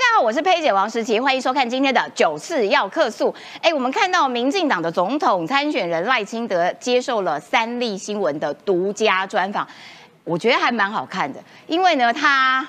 大家好，我是佩姐王时琪，欢迎收看今天的九四要客诉。哎，我们看到民进党的总统参选人赖清德接受了三立新闻的独家专访，我觉得还蛮好看的，因为呢，他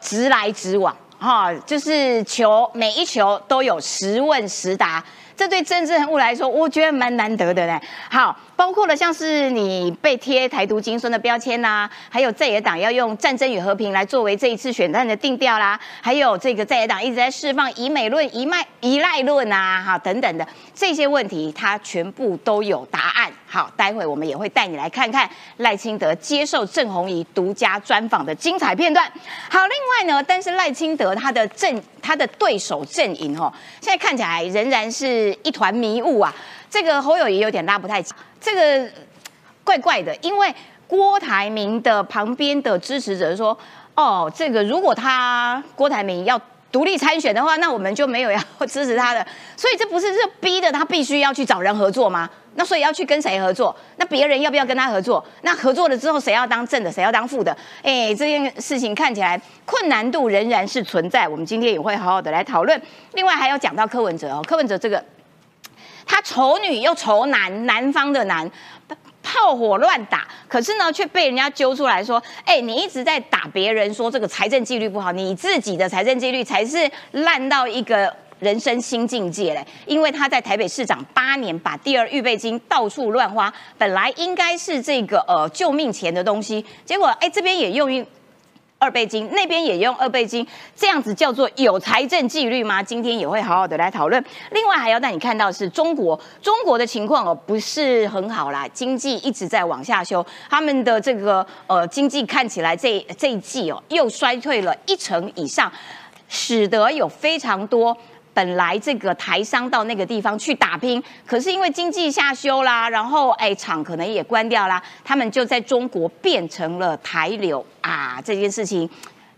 直来直往，哈，就是球每一球都有实问实答。这对政治人物来说，我觉得蛮难得的嘞。好，包括了像是你被贴台独精孙的标签呐，还有在野党要用战争与和平来作为这一次选战的定调啦，还有这个在野党一直在释放以美论、以卖依赖论啊，哈等等的这些问题，他全部都有答案。好，待会我们也会带你来看看赖清德接受郑红怡独家专访的精彩片段。好，另外呢，但是赖清德他的阵他的对手阵营哦，现在看起来仍然是一团迷雾啊。这个侯友谊有点拉不太起，这个怪怪的，因为郭台铭的旁边的支持者说，哦，这个如果他郭台铭要。独立参选的话，那我们就没有要支持他的，所以这不是是逼的他必须要去找人合作吗？那所以要去跟谁合作？那别人要不要跟他合作？那合作了之后，谁要当正的，谁要当副的？哎，这件事情看起来困难度仍然是存在。我们今天也会好好的来讨论。另外还要讲到柯文哲哦，柯文哲这个他丑女又丑男，南方的男。炮火乱打，可是呢，却被人家揪出来说：“哎，你一直在打别人，说这个财政纪律不好，你自己的财政纪律才是烂到一个人生新境界嘞。因为他在台北市长八年，把第二预备金到处乱花，本来应该是这个呃救命钱的东西，结果哎这边也用于。”二倍金那边也用二倍金，这样子叫做有财政纪律吗？今天也会好好的来讨论。另外还要带你看到是中国，中国的情况哦不是很好啦，经济一直在往下修，他们的这个呃经济看起来这这一季哦又衰退了一成以上，使得有非常多。本来这个台商到那个地方去打拼，可是因为经济下修啦，然后哎厂可能也关掉啦，他们就在中国变成了台流啊，这件事情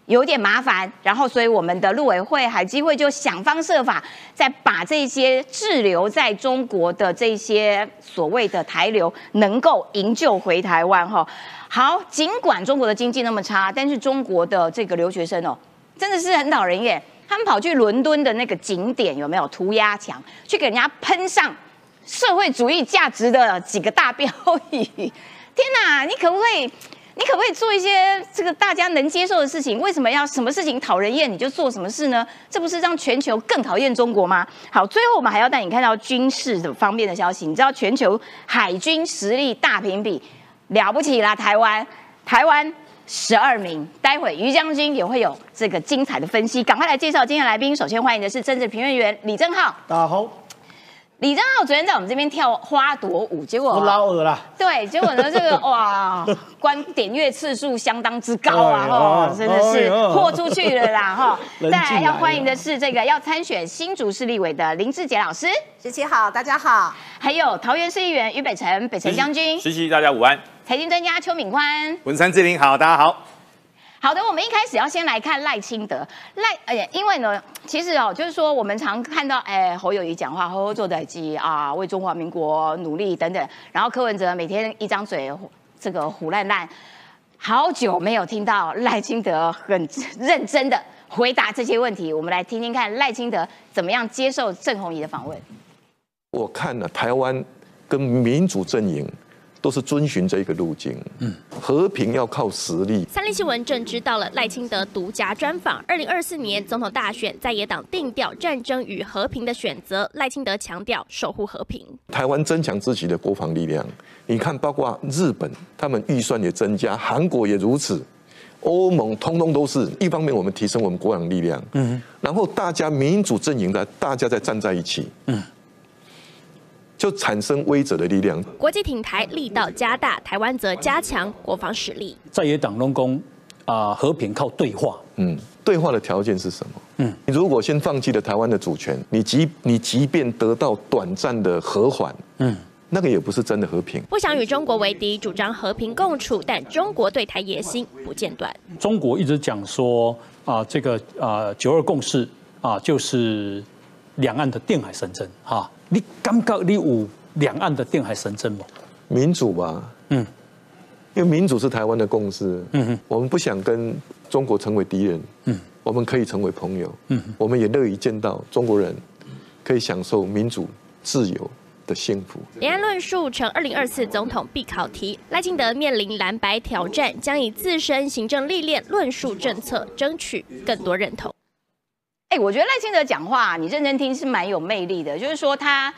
有点麻烦。然后所以我们的陆委会海基会就想方设法，再把这些滞留在中国的这些所谓的台流能够营救回台湾哈。好，尽管中国的经济那么差，但是中国的这个留学生哦，真的是很讨人厌。他们跑去伦敦的那个景点有没有涂鸦墙，去给人家喷上社会主义价值的几个大标语？天哪，你可不可以，你可不可以做一些这个大家能接受的事情？为什么要什么事情讨人厌你就做什么事呢？这不是让全球更讨厌中国吗？好，最后我们还要带你看到军事的方面的消息。你知道全球海军实力大评比了不起啦，台湾，台湾。十二名，待会于将军也会有这个精彩的分析，赶快来介绍今天来宾。首先欢迎的是政治评论员李正浩，大家好。李正浩昨天在我们这边跳花朵舞，结果我老耳啦。对，结果呢，这个 哇，观点阅次数相当之高啊，哦，真的是豁出去了啦，哈。再来要欢迎的是这个要参选新竹市立委的林志杰老师，十七好，大家好。还有桃园市议员于北辰，北辰将军，十七大家午安。财经专家邱敏宽，文山志玲好，大家好。好的，我们一开始要先来看赖清德赖，哎，因为呢，其实哦，就是说我们常看到，哎，侯友谊讲话，侯做代机啊，为中华民国努力等等，然后柯文哲每天一张嘴这个胡烂烂，好久没有听到赖清德很认真的回答这些问题，我们来听听看赖清德怎么样接受郑红仪的访问。我看了台湾跟民主阵营。都是遵循这一个路径。嗯，和平要靠实力。三立新闻正知道了赖清德独家专访。二零二四年总统大选，在野党定调战争与和平的选择，赖清德强调守护和平。台湾增强自己的国防力量。你看，包括日本，他们预算也增加，韩国也如此，欧盟通通都是。一方面，我们提升我们国防力量。嗯，然后大家民主阵营的大家再站在一起。嗯。就产生威慑的力量。国际挺台力道加大，台湾则加强国防实力。在野党龙宫啊，和平靠对话。嗯，对话的条件是什么？嗯，你如果先放弃了台湾的主权，你即你即便得到短暂的和缓，嗯，那个也不是真的和平。不想与中国为敌，主张和平共处，但中国对台野心不间断。中国一直讲说啊，这个啊九二共识啊，就是两岸的定海神针哈。你感觉你有两岸的定海神针吗？民主吧，嗯，因为民主是台湾的共识，嗯哼，我们不想跟中国成为敌人，嗯，我们可以成为朋友。嗯，我们也乐意见到中国人可以享受民主自由的幸福。两岸论述成二零二四总统必考题，赖清德面临蓝白挑战，将以自身行政历练论述政策，争取更多认同。哎，我觉得赖清德讲话，你认真听是蛮有魅力的，就是说他。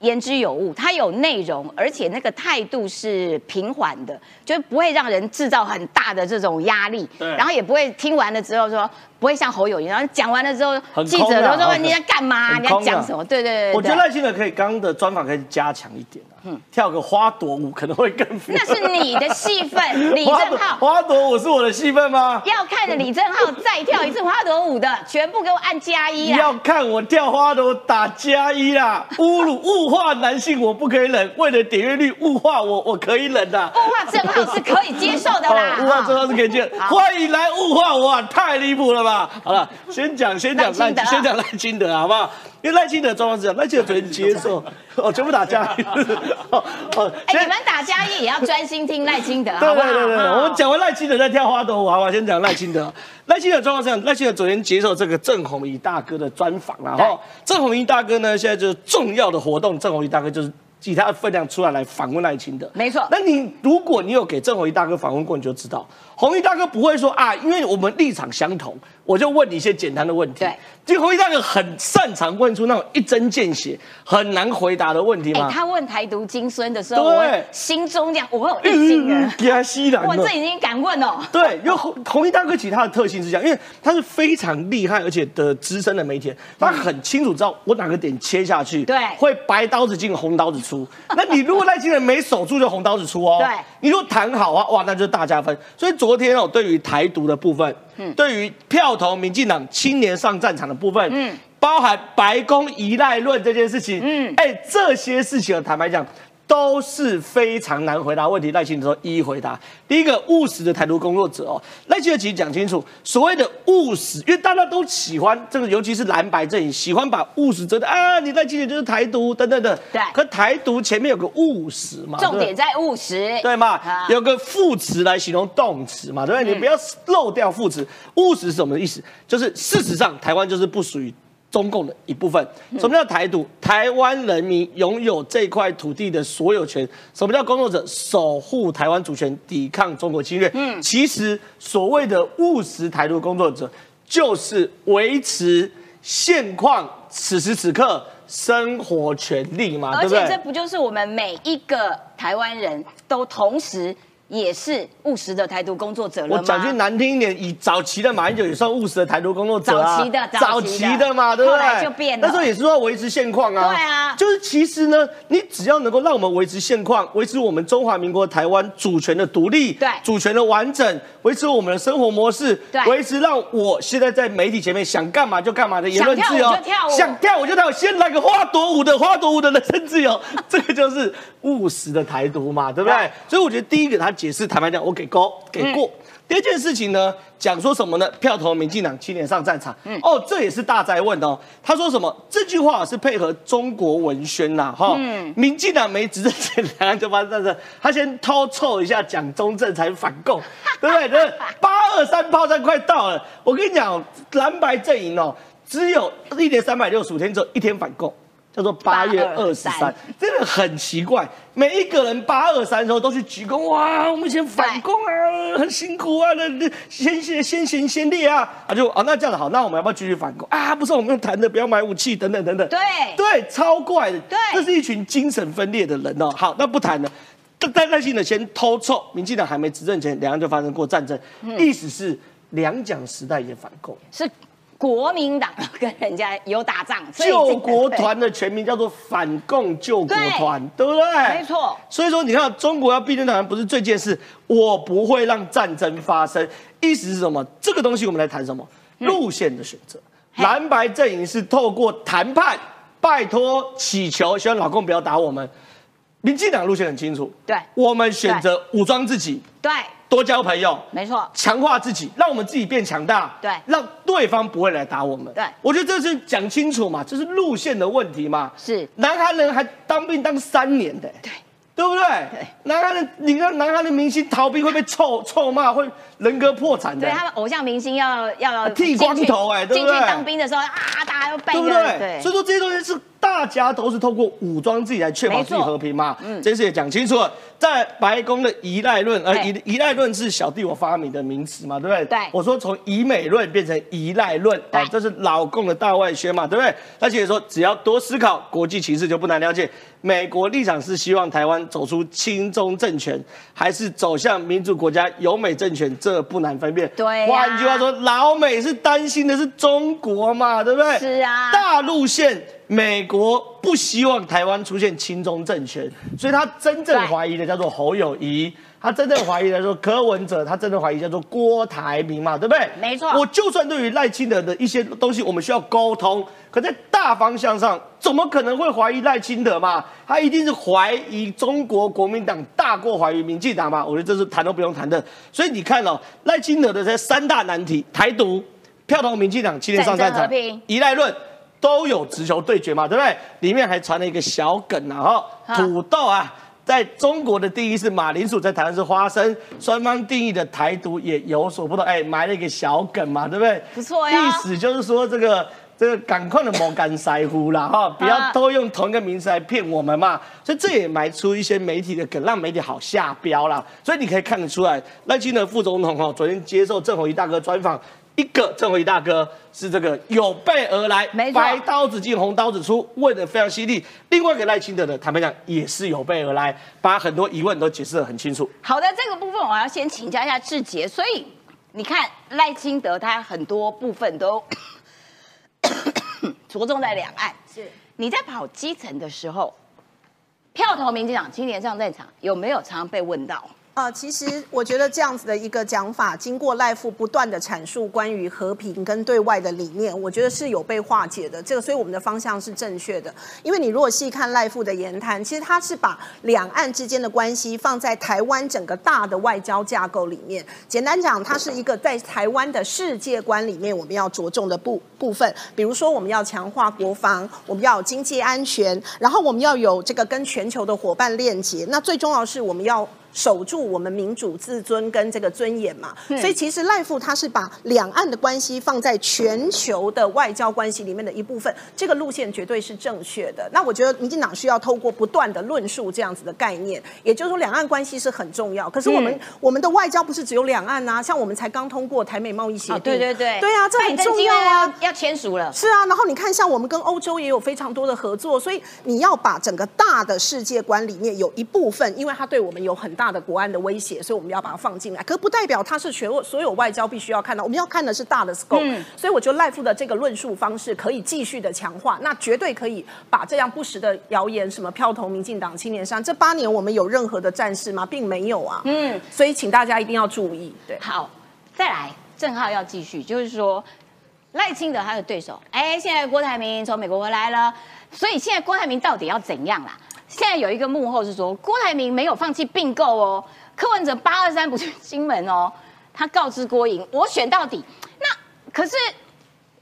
言之有物，他有内容，而且那个态度是平缓的，就不会让人制造很大的这种压力。对，然后也不会听完了之后说。不会像侯友谊，然后讲完了之后，记者都说你在干嘛？你在讲什么？对对对。我觉得赖清德可以刚刚的专访可以加强一点啊嗯，跳个花朵舞可能会更。那是你的戏份，李正浩。花朵舞是我的戏份吗？要看着李正浩再跳一次花朵舞的，全部给我按加一要看我跳花朵打加一啦！侮辱物化男性我不可以忍，为了点阅率物化我我可以忍的。物化正浩是可以接受的啦。物化正浩是可以接受。欢迎来物化我，太离谱了吧？好了，先讲先讲赖，先讲赖清德，好不好？因为赖清德状况是这样，赖清德昨天接受，哦，全部打加一，哦哦，你们打加一也要专心听赖清德，对对对对，我们讲完赖清德再跳花朵舞，好不好？先讲赖清德，赖清德状况是这样，赖清德昨天接受这个郑红仪大哥的专访，然后郑红仪大哥呢，现在就是重要的活动，郑红仪大哥就是以他的分量出来来访问赖清德，没错。那你如果你有给郑红仪大哥访问过，你就知道。红衣大哥不会说啊，因为我们立场相同，我就问你一些简单的问题。对，其实红衣大哥很擅长问出那种一针见血、很难回答的问题嘛。他问台独金孙的时候，我心中这样，我有一心人。加西的，我这已经敢问哦。对，因为红红衣大哥其他的特性是这样，因为他是非常厉害而且的资深的媒体，他很清楚知道我哪个点切下去，对，会白刀子进红刀子出。那你如果那些人没守住，就红刀子出哦。对，你如果谈好啊，哇，那就是大加分。所以昨天哦，对于台独的部分，嗯，对于票投民进党青年上战场的部分，嗯，包含白宫依赖论这件事情，嗯，哎，这些事情，坦白讲。都是非常难回答问题。赖清德一一回答。第一个务实的台独工作者哦，赖清德其实讲清楚，所谓的务实，因为大家都喜欢这个，尤其是蓝白阵营喜欢把务实遮的啊，你赖清德就是台独等等的。对。可台独前面有个务实嘛，重点在务实，对嘛？有个副词来形容动词嘛，对不对？你不要漏掉副词。务实是什么意思？就是事实上台湾就是不属于。中共的一部分，什么叫台独？台湾人民拥有这块土地的所有权。什么叫工作者？守护台湾主权，抵抗中国侵略。嗯，其实所谓的务实台独工作者，就是维持现况，此时此刻生活权利嘛？而且这不就是我们每一个台湾人都同时。也是务实的台独工作者了吗？我讲句难听一点，以早期的马英九也算务实的台独工作者啊。早期的，早期的嘛，对不对？就变了。那时候也是说维持现况啊。对啊。就是其实呢，你只要能够让我们维持现况，维持我们中华民国台湾主权的独立，对，主权的完整，维持我们的生活模式，对，维持让我现在在媒体前面想干嘛就干嘛的言论自由，想跳我就跳，先来个花朵舞的花朵舞的人身自由，这个就是务实的台独嘛，对不对？所以我觉得第一个他解释，坦白讲，我给。给过，给过。第二件事情呢，讲说什么呢？票投民进党青年上战场。哦，这也是大灾问哦。他说什么？这句话是配合中国文宣呐，哈。民进党没执政前，两岸就发生战争。他先偷凑一下蒋中正才反共，对不对？这八二三炮战快到了。我跟你讲，蓝白阵营哦，只有一年三百六十五天，只有一天反共。叫做八月二十三，真的很奇怪。每一个人八二三的时候都去鞠躬，哇，我们先反攻啊，很辛苦啊，那那先先先行先烈啊，啊就啊那这样子好，那我们要不要继续反攻啊？不是我们用谈的，不要买武器等等等等。对对，超怪的。对，这是一群精神分裂的人哦。好，那不谈了。但耐心的先偷臭，民进党还没执政前，两岸就发生过战争，意思是两蒋时代也反共。是。国民党跟人家有打仗，救国团的全名叫做反共救国团，对不对？没错。所以说，你看，中国要避震台湾，不是这件事，我不会让战争发生。意思是什么？这个东西我们来谈什么？路线的选择。蓝白阵营是透过谈判，拜托祈求，希望老公不要打我们。民进党路线很清楚，对，我们选择武装自己，对。多交朋友，没错，强化自己，让我们自己变强大，对，让对方不会来打我们。对，我觉得这是讲清楚嘛，这是路线的问题嘛。是，南韩人还当兵当三年的，对，对不对？对。南韩的，你看南韩的明星逃兵会被臭臭骂，会人格破产的。对，他们偶像明星要要剃光头哎对进去当兵的时候啊，大家要办一个对不对？所以说这些东西是大家都是透过武装自己来确保自己和平嘛。嗯这次也讲清楚了，在白宫的依赖论，而，依依赖论是小弟我发明的名词嘛，对不对？对我说从以美论变成依赖论，啊对，这是老共的大外宣嘛，对不对？而且说只要多思考国际形势，就不难了解。美国立场是希望台湾走出亲中政权，还是走向民主国家由美政权？这不难分辨。对呀换句话说，老美是担心的是中国嘛，对不对？是啊大陆线，美国不希望台湾出现亲中政权，所以他真正怀疑的叫做侯友谊，他真正怀疑的说柯文哲，他真正怀疑叫做郭台铭嘛，对不对？没错我就算对于赖清德的一些东西，我们需要沟通，可在大方向上，怎么可能会怀疑赖清德嘛？他一定是怀疑中国国民党大过怀疑民进党嘛？我觉得这是谈都不用谈的。所以你看哦，赖清德的这三大难题，台独、票投民进党、七年上战场依赖论。都有直球对决嘛，对不对？里面还传了一个小梗啊，哈，啊土豆啊，在中国的定义是马铃薯，在台湾是花生，双方定义的台独也有所不同，哎，埋了一个小梗嘛，对不对？不错呀意思就是说这个这个赶快的莫干腮乎啦，哈，不要都用同一个名词来骗我们嘛，所以这也埋出一些媒体的梗，让媒体好下标啦。所以你可以看得出来，赖清德副总统哈，昨天接受郑弘仪大哥专访。一个郑弘仪大哥是这个有备而来，没错白刀子进红刀子出，问的非常犀利。另外一个赖清德的，坦白讲也是有备而来，把很多疑问都解释得很清楚。好的，这个部分我要先请教一下志杰。所以你看赖清德他很多部分都 着重在两岸。是你在跑基层的时候，票投民进党青年上战场有没有常常被问到？呃，其实我觉得这样子的一个讲法，经过赖富不断的阐述关于和平跟对外的理念，我觉得是有被化解的。这个，所以我们的方向是正确的。因为你如果细看赖富的言谈，其实他是把两岸之间的关系放在台湾整个大的外交架构里面。简单讲，它是一个在台湾的世界观里面我们要着重的部部分。比如说，我们要强化国防，我们要有经济安全，然后我们要有这个跟全球的伙伴链接。那最重要是，我们要守住我们民主自尊跟这个尊严嘛。所以其实赖富他是把两岸的关系放在全球的外交关系里面的一部分，这个路线绝对是正确的。那我觉得民进党需要透过不断的论述这样子的概念，也就是说两岸关系是很重要。可是我们、嗯我们的外交不是只有两岸啊，像我们才刚通过台美贸易协定，哦，对对对，对啊，这很重要啊。要签署了。是啊，然后你看，像我们跟欧洲也有非常多的合作，所以你要把整个大的世界观里面有一部分，因为它对我们有很大的国安的威胁，所以我们要把它放进来。可不代表它是全所有外交必须要看到，我们要看的是大的 scope、嗯所以我觉得赖夫的这个论述方式可以继续的强化，那绝对可以把这样不实的谣言，什么票投民进党青年山，这八年我们有任何的战事吗？并没有啊。嗯嗯，所以请大家一定要注意。对。好，再来，郑浩要继续，就是说赖清德他的对手，哎，现在郭台铭从美国回来了，所以现在郭台铭到底要怎样啦？现在有一个幕后是说，郭台铭没有放弃并购哦，柯文哲八二三不去金门哦，他告知郭莹，我选到底。那可是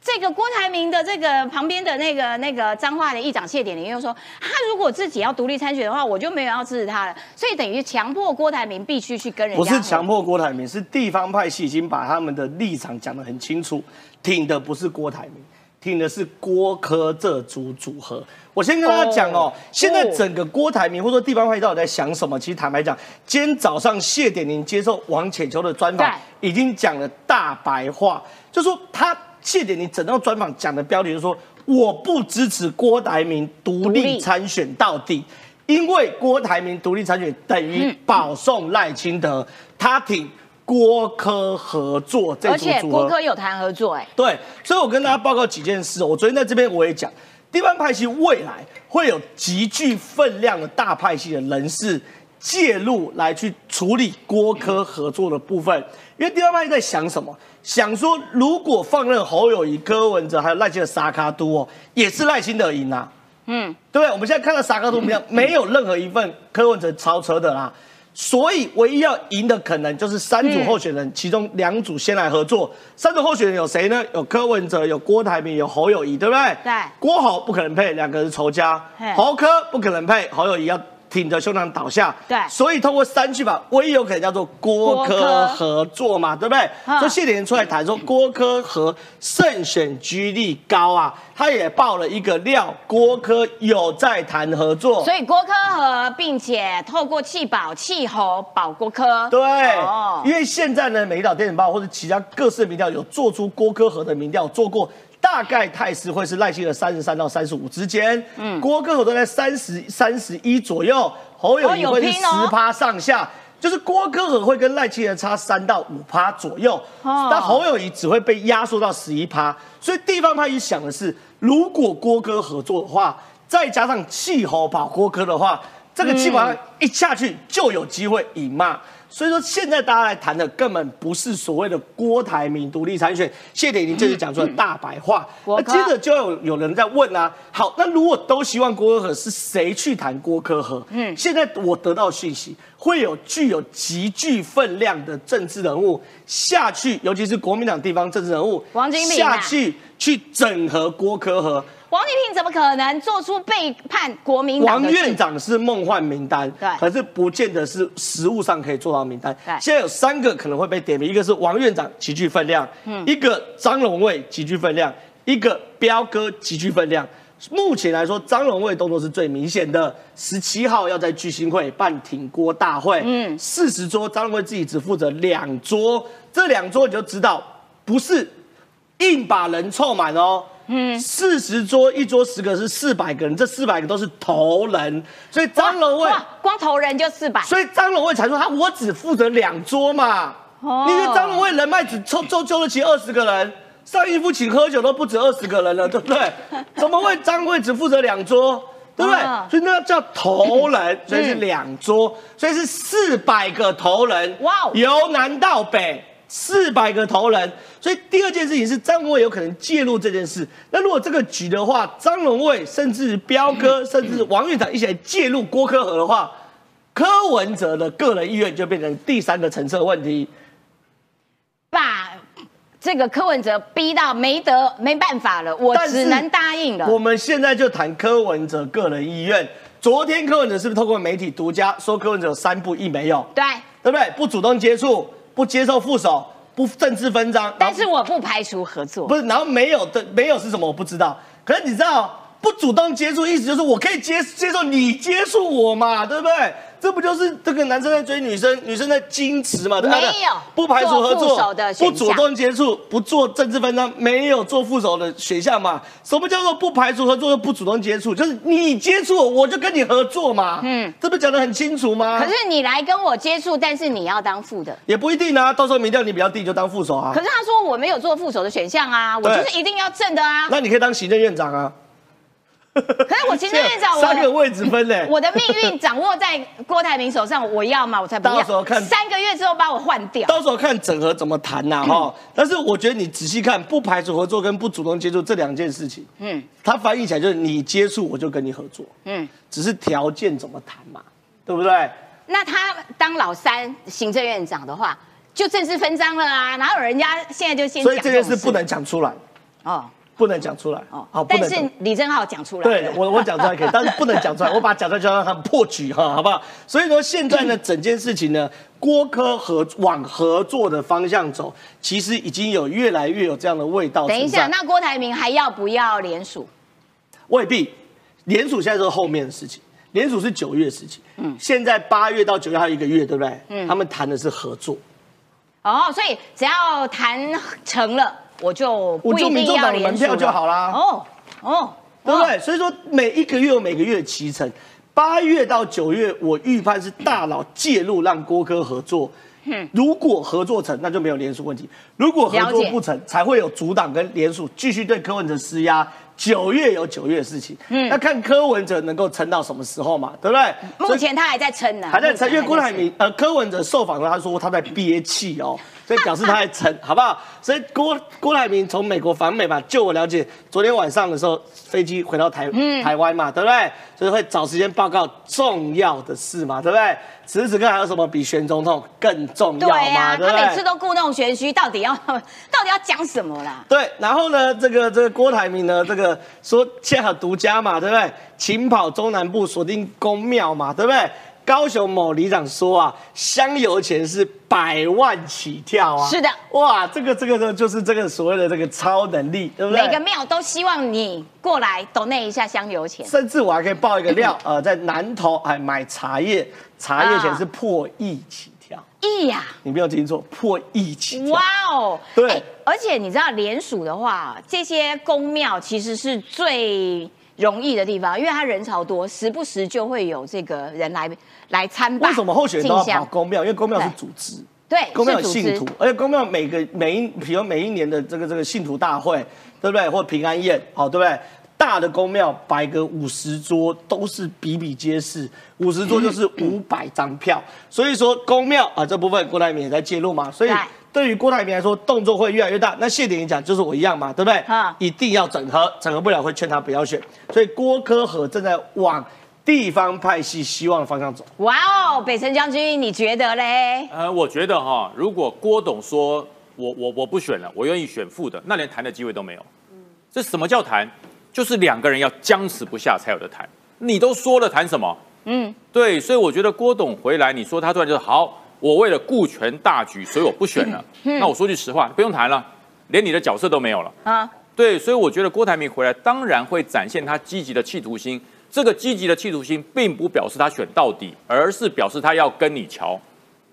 这个郭台铭的这个旁边的那个那个彰化的议长谢点林又说，他如果自己要独立参选的话，我就没有要支持他了，所以等于强迫郭台铭必须去跟人不是强迫郭台铭，是地方派系已经把他们的立场讲得很清楚，挺的不是郭台铭，挺的是郭科这组组合。我先跟大家讲哦，现在整个郭台铭或者说地方派系到底在想什么？其实坦白讲，今天早上谢点玲接受王浅秋的专访，已经讲了大白话，就说他谢点玲整套专访讲的标题就是说，我不支持郭台铭独立参选到底。因为郭台铭独立参选等于保送赖清德，他挺郭科合作这而且组组合。郭科有谈合作、哎，对，所以我跟大家报告几件事哦。我昨天在这边我也讲，地方派系未来会有极具分量的大派系的人士介入来去处理郭科合作的部分，因为地方派系在想什么？想说如果放任侯友谊、柯文哲还有赖清德沙卡都哦，也是赖清德赢啊。嗯，对不对？我们现在看到沙卡都没有没有任何一份柯文哲超车的啦，所以唯一要赢的可能就是三组候选人，其中两组先来合作。三组候选人有谁呢？有柯文哲，有郭台铭，有侯友谊，对不对？对郭侯不可能配，两个是仇家。侯柯不可能配，侯友谊要挺着胸膛倒下。对所以通过三句法，唯一有可能叫做郭郭科科合作嘛，对不对？嗯所以谢点出来谈说郭科和胜选居力高啊，他也爆了一个料，郭科有在谈合作。所以郭科和，并且透过气保、气候保郭科。对，哦因为现在呢，美岛电子报或者其他各式民调有做出郭科和的民调，做过。大概态势会是赖清德三十三到三十五之间，嗯，郭科和都在三十三十一左右，侯友谊会是十趴上下，就是郭科和会跟赖清德差三到五趴左右，哦。但侯友谊只会被压缩到十一趴，所以地方派一想的是，如果郭哥合作的话，再加上气候保郭哥的话，这个基本上一下去就有机会赢嘛。所以说，现在大家来谈的根本不是所谓的郭台铭独立参选，谢点已经这次讲出了大白话。那接着就有有人在问啊，好，那如果都希望郭科和，是谁去谈郭科和？嗯，现在我得到讯息，会有具有极具分量的政治人物下去，尤其是国民党地方政治人物王金平啊下去去整合郭科和。王金平怎么可能做出背叛国民党王院长是梦幻名单，对可是不见得是实物上可以做到名单对。现在有三个可能会被点名，一个是王院长极具分量，嗯一个张荣卫极具分量，一个彪哥极具分量。目前来说，张荣卫动作是最明显的。十七号要在聚兴会办挺郭大会，嗯，四十桌，张荣卫自己只负责两桌，这两桌你就知道不是硬把人凑满哦。嗯，四十桌一桌十个是四百个人，这四百个都是头人，所以张龙卫，光头人就四百，所以张龙卫才说他我只负责两桌嘛。哦你看张龙卫人脉只凑凑凑得起二十个人，上一夫请喝酒都不止二十个人了，对不对？怎么会张卫只负责两桌？对不对？啊所以那叫头人，所以是两桌，所以是四百个头人。哇哦由南到北。四百个头人，所以第二件事情是张荣卫有可能介入这件事。那如果这个局的话，张荣卫甚至彪哥，甚至王院长一起来介入郭科和的话，柯文哲的个人意愿就变成第三个层次的问题。把这个柯文哲逼到没得没办法了，我只能答应了。我们现在就谈柯文哲个人意愿。昨天柯文哲是不是透过媒体独家说柯文哲有三不一没有，对，对不对？不主动接触，不接受副手，不政治分赃，但是我不排除合作。不是，然后没有的没有是什么我不知道，可是你知道不主动接触，意思就是我可以接接受你接触我嘛，对不对？这不就是这个男生在追女生，女生在矜持嘛？没有不排除合作的，不主动接触，不做政治分赃，没有做副手的选项嘛？什么叫做不排除合作又不主动接触？就是你接触我，我就跟你合作嘛。嗯，这不讲得很清楚吗？可是你来跟我接触，但是你要当副的。也不一定啊，到时候民调你比较低就当副手啊可。是他说我没有做副手的选项啊，我就是一定要正的啊。那你可以当行政院长啊。可是我行政院长，三个我位置分嘞。我的命运掌握在郭台铭手上，我要嘛？我才不要。到时候看三个月之后把我换掉。到时候看整合怎么谈呐、哈、但是我觉得你仔细看，不排除合作跟不主动接触这两件事情，嗯他翻译起来就是你接触我就跟你合作，嗯，只是条件怎么谈嘛，对不对？那他当老三行政院长的话，就正式分赃了啊！哪有人家现在就先所以这件事不能讲出来，哦不能讲出来哦好，不但能是李正浩讲出来了，对我我讲出来可以，但是不能讲出来，我把它讲出来就让他们破局哈，好不好？所以说，现在呢，整件事情呢，郭科合往合作的方向走，其实已经有越来越有这样的味道。等一下，，那郭台铭还要不要联署？未必，联署现在都是后面的事情，联署是九月的事情。嗯，现在八月到九月还有一个月，对不对？嗯，他们谈的是合作，哦，所以只要谈成了，我就不我就民众党的门票就好啦哦哦，对不对？所以说每一个月有每个月的期程，八月到九月，我预判是大佬介入让郭科合作。如果合作成，那就没有联署问题；如果合作不成，才会有阻挡跟联署继续对柯文哲施压。九月有九月的事情，嗯，那看柯文哲能够撑到什么时候嘛，对不对？目前他还在撑呢，还在撑，因为郭台撑铭呃柯文哲受访的，他说他在憋气哦，所以表示他还撑，好不好？所以郭郭台铭从美国访美嘛，就我了解，昨天晚上的时候飞机回到台、嗯台湾嘛，对不对？所以会找时间报告重要的事嘛，对不对？此时此刻还有什么比选总统更重要对吗？呀、对不对？他每次都故弄玄虚，到底要 到底要讲什么啦？对，然后呢，这个这个郭台铭呢，这个个说现在独家嘛，对不对？勤跑中南部锁定公庙嘛，对不对？高雄某里长说啊，香油钱是百万起跳啊！是的，哇，这个这个呢，就是这个所谓的这个超能力，对不对？每个庙都希望你过来 donate 一下香油钱。甚至我还可以爆一个料，呃，在南投还买茶叶，茶叶钱是破亿起跳。亿呀！你没有听错，破亿起跳。哇哦！对哎而且你知道联署的话，这些公庙其实是最容易的地方，因为他人潮多，时不时就会有这个人来来参拜。为什么候选人都要跑公庙？因为公庙是组织。对，公庙有信徒，而且公庙每个每一，比如每一年的这个这个信徒大会，对不对？或平安宴，好，对不对？大的公庙摆个五十桌都是比比皆是，五十桌就是五百张票，所以说公庙啊这部分郭台铭也在介入嘛，所以对对于郭台铭来说动作会越来越大。那谢点讲就是我一样嘛，对不对啊？一定要整合，整合不了会劝他不要选，所以郭科和正在往地方派系希望的方向走。哇哦，北辰将军，你觉得嘞？呃，我觉得哈，如果郭董说我我我不选了，我愿意选副的，那连谈的机会都没有。这什么叫谈？就是两个人要僵持不下才有的谈。你都说了，谈什么？嗯，对，所以我觉得郭董回来，你说他突然就好，我为了顾全大局，所以我不选了。那我说句实话，不用谈了，连你的角色都没有了。啊，对，所以我觉得郭台铭回来当然会展现他积极的企图心。这个积极的企图心，并不表示他选到底，而是表示他要跟你瞧。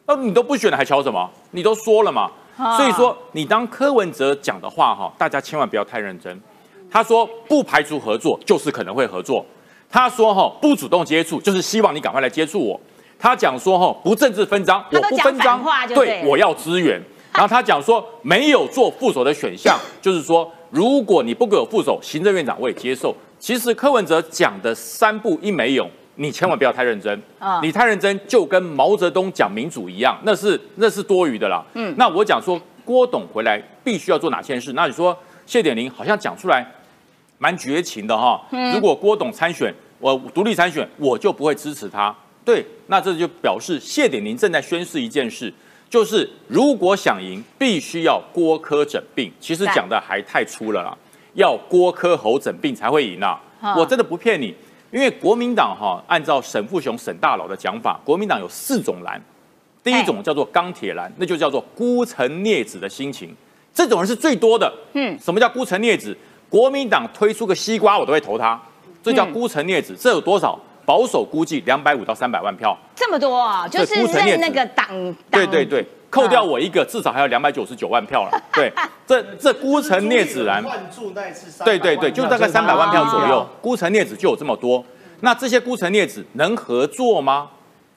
那你都不选了，还瞧什么？你都说了嘛。所以说，你当柯文哲讲的话哈，大家千万不要太认真。他说不排除合作，就是可能会合作。他说哈不主动接触，就是希望你赶快来接触我。他讲说哈不政治分赃，我不分赃对我要支援。然后他讲说没有做副手的选项，就是说如果你不给我副手，行政院长我也接受。其实柯文哲讲的三不一没有，你千万不要太认真。啊你太认真就跟毛泽东讲民主一样，那是那是多余的啦。嗯，那我讲说郭董回来必须要做哪件事？那你说谢点玲好像讲出来蛮绝情的哈。如果郭董参选，我独立参选，我就不会支持他。对，那这就表示谢点林正在宣示一件事，就是如果想赢，必须要郭科诊病。其实讲的还太粗了啦，要郭科侯诊病才会赢啊！嗯我真的不骗你，因为国民党哈，按照沈富雄沈大佬的讲法，国民党有四种蓝，第一种叫做钢铁蓝，那就叫做孤城孽子的心情，这种人是最多的。嗯，什么叫孤城孽子？国民党推出个西瓜，我都会投他，这叫嗯孤城孽子。这有多少？保守估计两百五到三百万票。这么多啊，就是认那个党，党对对对，扣掉我一个，至少还有两百九十九万票了。对，这这孤城孽子蓝，换注那次300对对对，就大概三百万票左右啊，孤城孽子就有这么多。那这些孤城孽子能合作吗？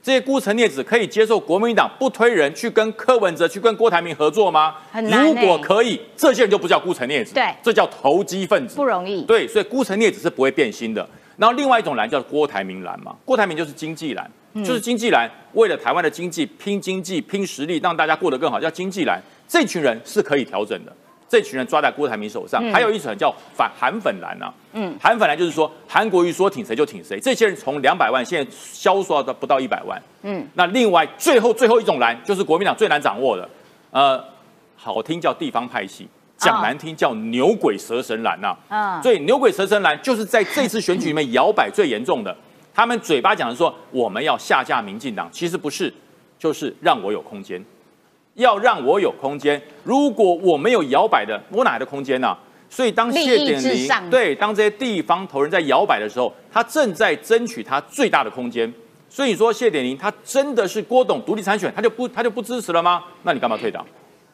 这些孤城孽子可以接受国民党不推人去跟柯文哲、去跟郭台铭合作吗？很难如果欸可以，这些人就不叫孤城孽子，对这叫投机分子不。容易。对，所以孤城孽子是不会变心的。然后另外一种蓝叫郭台铭蓝嘛，郭台铭就是经济蓝，就是经济蓝，为了台湾的经济拼经济、拼实力，让大家过得更好，叫经济蓝。这群人是可以调整的，这群人抓在郭台铭手上。还有一种叫反韩粉蓝啊，嗯，韩粉蓝就是说韩国瑜说挺谁就挺谁，这些人从两百万现在消缩到不到一百万，嗯，那另外最后最后一种蓝就是国民党最难掌握的，呃，好听叫地方派系。讲难听叫牛鬼蛇神蓝呐、啊所以牛鬼蛇神蓝就是在这次选举里面摇摆最严重的。他们嘴巴讲的说我们要下架民进党，其实不是，就是让我有空间，要让我有空间。如果我没有摇摆的，我哪来的空间呢、所以当谢点玲至上对当这些地方头人在摇摆的时候，他正在争取他最大的空间。所以说谢点林他真的是郭董独立参选，他就不他就不支持了吗？那你干嘛退党？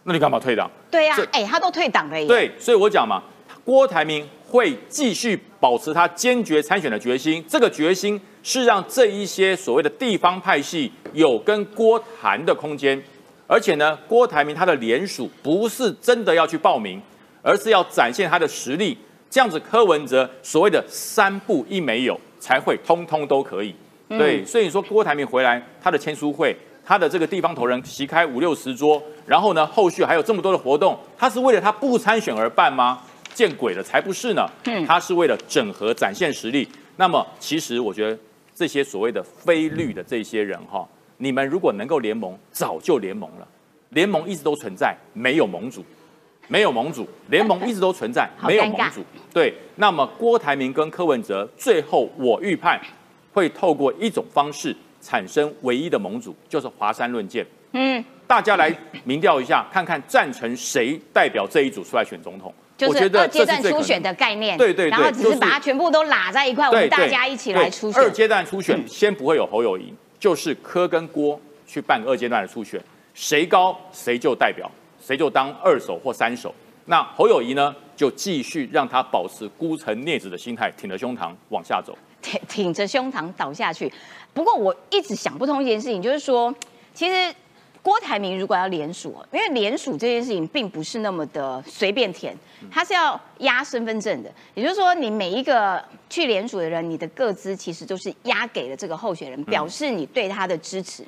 那你干嘛退党？对呀哎，他都退党了耶。对，所以我讲嘛，郭台铭会继续保持他坚决参选的决心。这个决心是让这一些所谓的地方派系有跟郭谈的空间，而且呢，郭台铭他的联署不是真的要去报名，而是要展现他的实力。这样子，柯文哲所谓的三不一没有，才会通通都可以。对，所以你说郭台铭回来，他的签书会，他的这个地方头人席开五六十桌，然后呢，后续还有这么多的活动，他是为了他不参选而办吗？见鬼了，才不是呢！他是为了整合展现实力。那么，其实我觉得这些所谓的非绿的这些人哈，你们如果能够联盟，早就联盟了。联盟一直都存在，没有盟主。没有盟主，联盟一直都存在，没有盟主。对，那么郭台铭跟柯文哲最后我预判会透过一种方式产生唯一的盟主，就是华山论剑。嗯，大家来民调一下，看看赞成谁代表这一组出来选总统。就是二阶段初选的概念，对对对然后只是是把它全部都拉在一块，我们大家一起对来初选。二阶段初选先不会有侯友谊，就是柯跟郭去办二阶段的初选，谁高谁就代表，谁就当二手或三手。那侯友谊呢，就继续让他保持孤城孽子的心态，挺着胸膛往下走。挺挺着胸膛倒下去。不过我一直想不通一件事情，就是说，其实郭台铭如果要联署，因为联署这件事情并不是那么的随便填，他是要压身份证的。也就是说，你每一个去联署的人，你的个资其实都是压给了这个候选人，表示你对他的支持。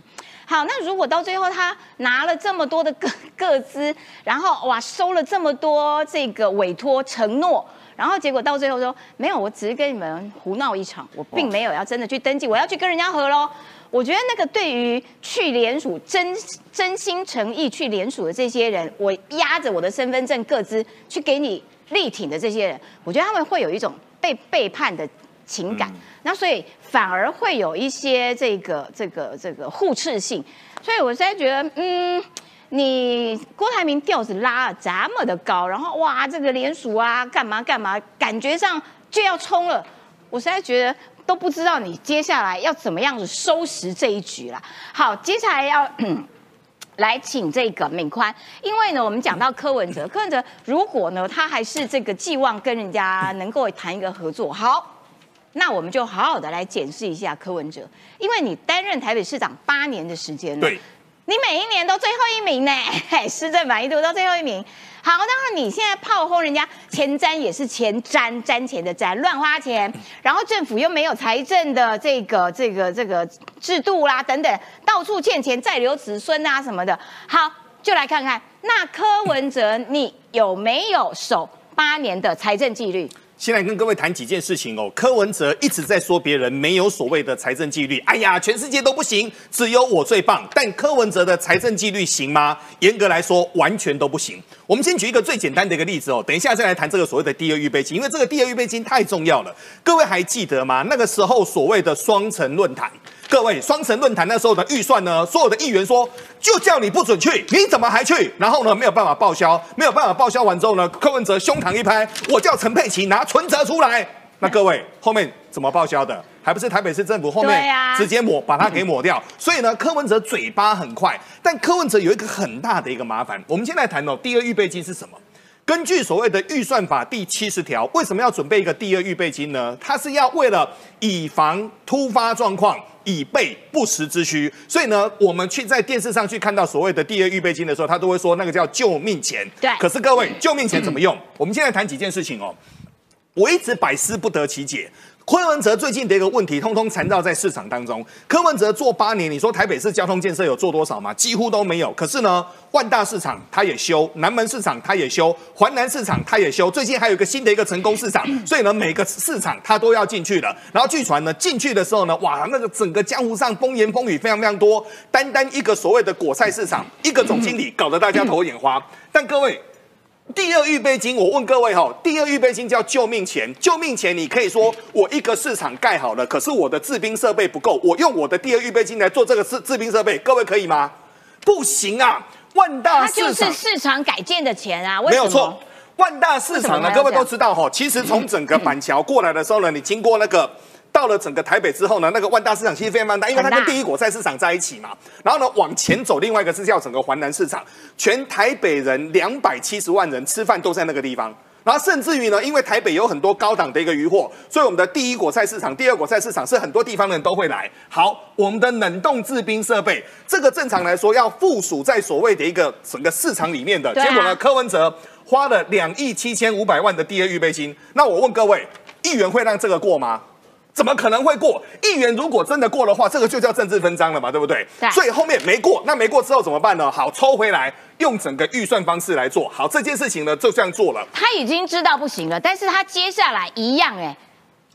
好，那如果到最后他拿了这么多的个个资，然后哇收了这么多这个委托承诺，然后结果到最后说没有，我只是跟你们胡闹一场，我并没有要真的去登记，我要去跟人家合喽。我觉得那个对于去联署真真心诚意去联署的这些人，我压着我的身份证各自去给你力挺的这些人，我觉得他们会有一种被背叛的情感，那所以反而会有一些这个这个这个互斥性，所以我现在觉得，嗯。你郭台铭调子拉得这么的高，然后哇，这个联署啊，干嘛干嘛，感觉上就要冲了。我实在觉得都不知道你接下来要怎么样子收拾这一局了。好，接下来要。来请这个敏宽，因为呢，我们讲到柯文哲，柯文哲如果呢，他还是这个寄望跟人家能够谈一个合作，好，那我们就好好的来检视一下柯文哲，因为你担任台北市长八年的时间了，对，你每一年都最后一名呢，嘿 施政满意度都最后一名。好，当然你现在炮轰人家前瞻也是前瞻，瞻前的瞻，乱花钱，然后政府又没有财政的这个这个这个制度啦等等，到处欠钱再留子孙啊什么的。好，就来看看那柯文哲你有没有守八年的财政纪律？先来跟各位谈几件事情哦。柯文哲一直在说别人没有所谓的财政纪律，哎呀，全世界都不行，只有我最棒。但柯文哲的财政纪律行吗？严格来说，完全都不行。我们先举一个最简单的一个例子哦，等一下再来谈这个所谓的第二预备金，因为这个第二预备金太重要了。各位还记得吗？那个时候所谓的双城论坛。各位，双城论坛那时候的预算呢？所有的议员说，就叫你不准去，你怎么还去？然后呢，没有办法报销，没有办法报销完之后呢，柯文哲胸膛一拍，我叫陈佩琪拿存折出来。那各位后面怎么报销的？还不是台北市政府后面直接抹把它给抹掉。所以呢，柯文哲嘴巴很快，但柯文哲有一个很大的一个麻烦。我们先来谈哦，第二预备金是什么？根据所谓的预算法第七十条，为什么要准备一个第二预备金呢？它是要为了以防突发状况，以备不时之需。所以呢，我们去在电视上去看到所谓的第二预备金的时候，他都会说那个叫救命钱。对可是各位，救命钱怎么用？我们现在谈几件事情哦。我一直百思不得其解。柯文哲最近的一个问题，通通缠绕在市场当中。柯文哲做八年，你说台北市交通建设有做多少吗？几乎都没有。可是呢，万大市场他也修，南门市场他也修，环南市场他也修。最近还有一个新的一个成功市场，所以呢，每个市场他都要进去了。然后据传呢，进去的时候呢，哇，那个整个江湖上风言风语非常非常多。单单一个所谓的果菜市场，一个总经理搞得大家头眼花。但各位，第二预备金，我问各位哈，第二预备金叫救命钱。救命钱，你可以说我一个市场盖好了，可是我的制冰设备不够，我用我的第二预备金来做这个制制冰设备，各位可以吗？不行啊！万大它就市场是市场改建的钱啊，没有错。万大市场呢，各位都知道哈，其实从整个板桥过来的时候呢，你经过那个。到了整个台北之后呢，那个万大市场其实非常非常大，因为它跟第一果菜市场在一起嘛。然后呢，往前走，另外一个是叫整个环南市场，全台北人两百七十万人吃饭都在那个地方。然后甚至于呢，因为台北有很多高档的一个渔货，所以我们的第一果菜市场、第二果菜市场是很多地方的人都会来。好，我们的冷冻制冰设备，这个正常来说要附属在所谓的一个整个市场里面的。啊结果呢，柯文哲花了两亿七千五百万的第二预备金。那我问各位，议员会让这个过吗？怎么可能会过？议员如果真的过的话，这个就叫政治分赃了嘛，对不对？对所以后面没过，那没过之后怎么办呢？好，抽回来，用整个预算方式来做好这件事情呢，就这样做了。他已经知道不行了，但是他接下来一样哎、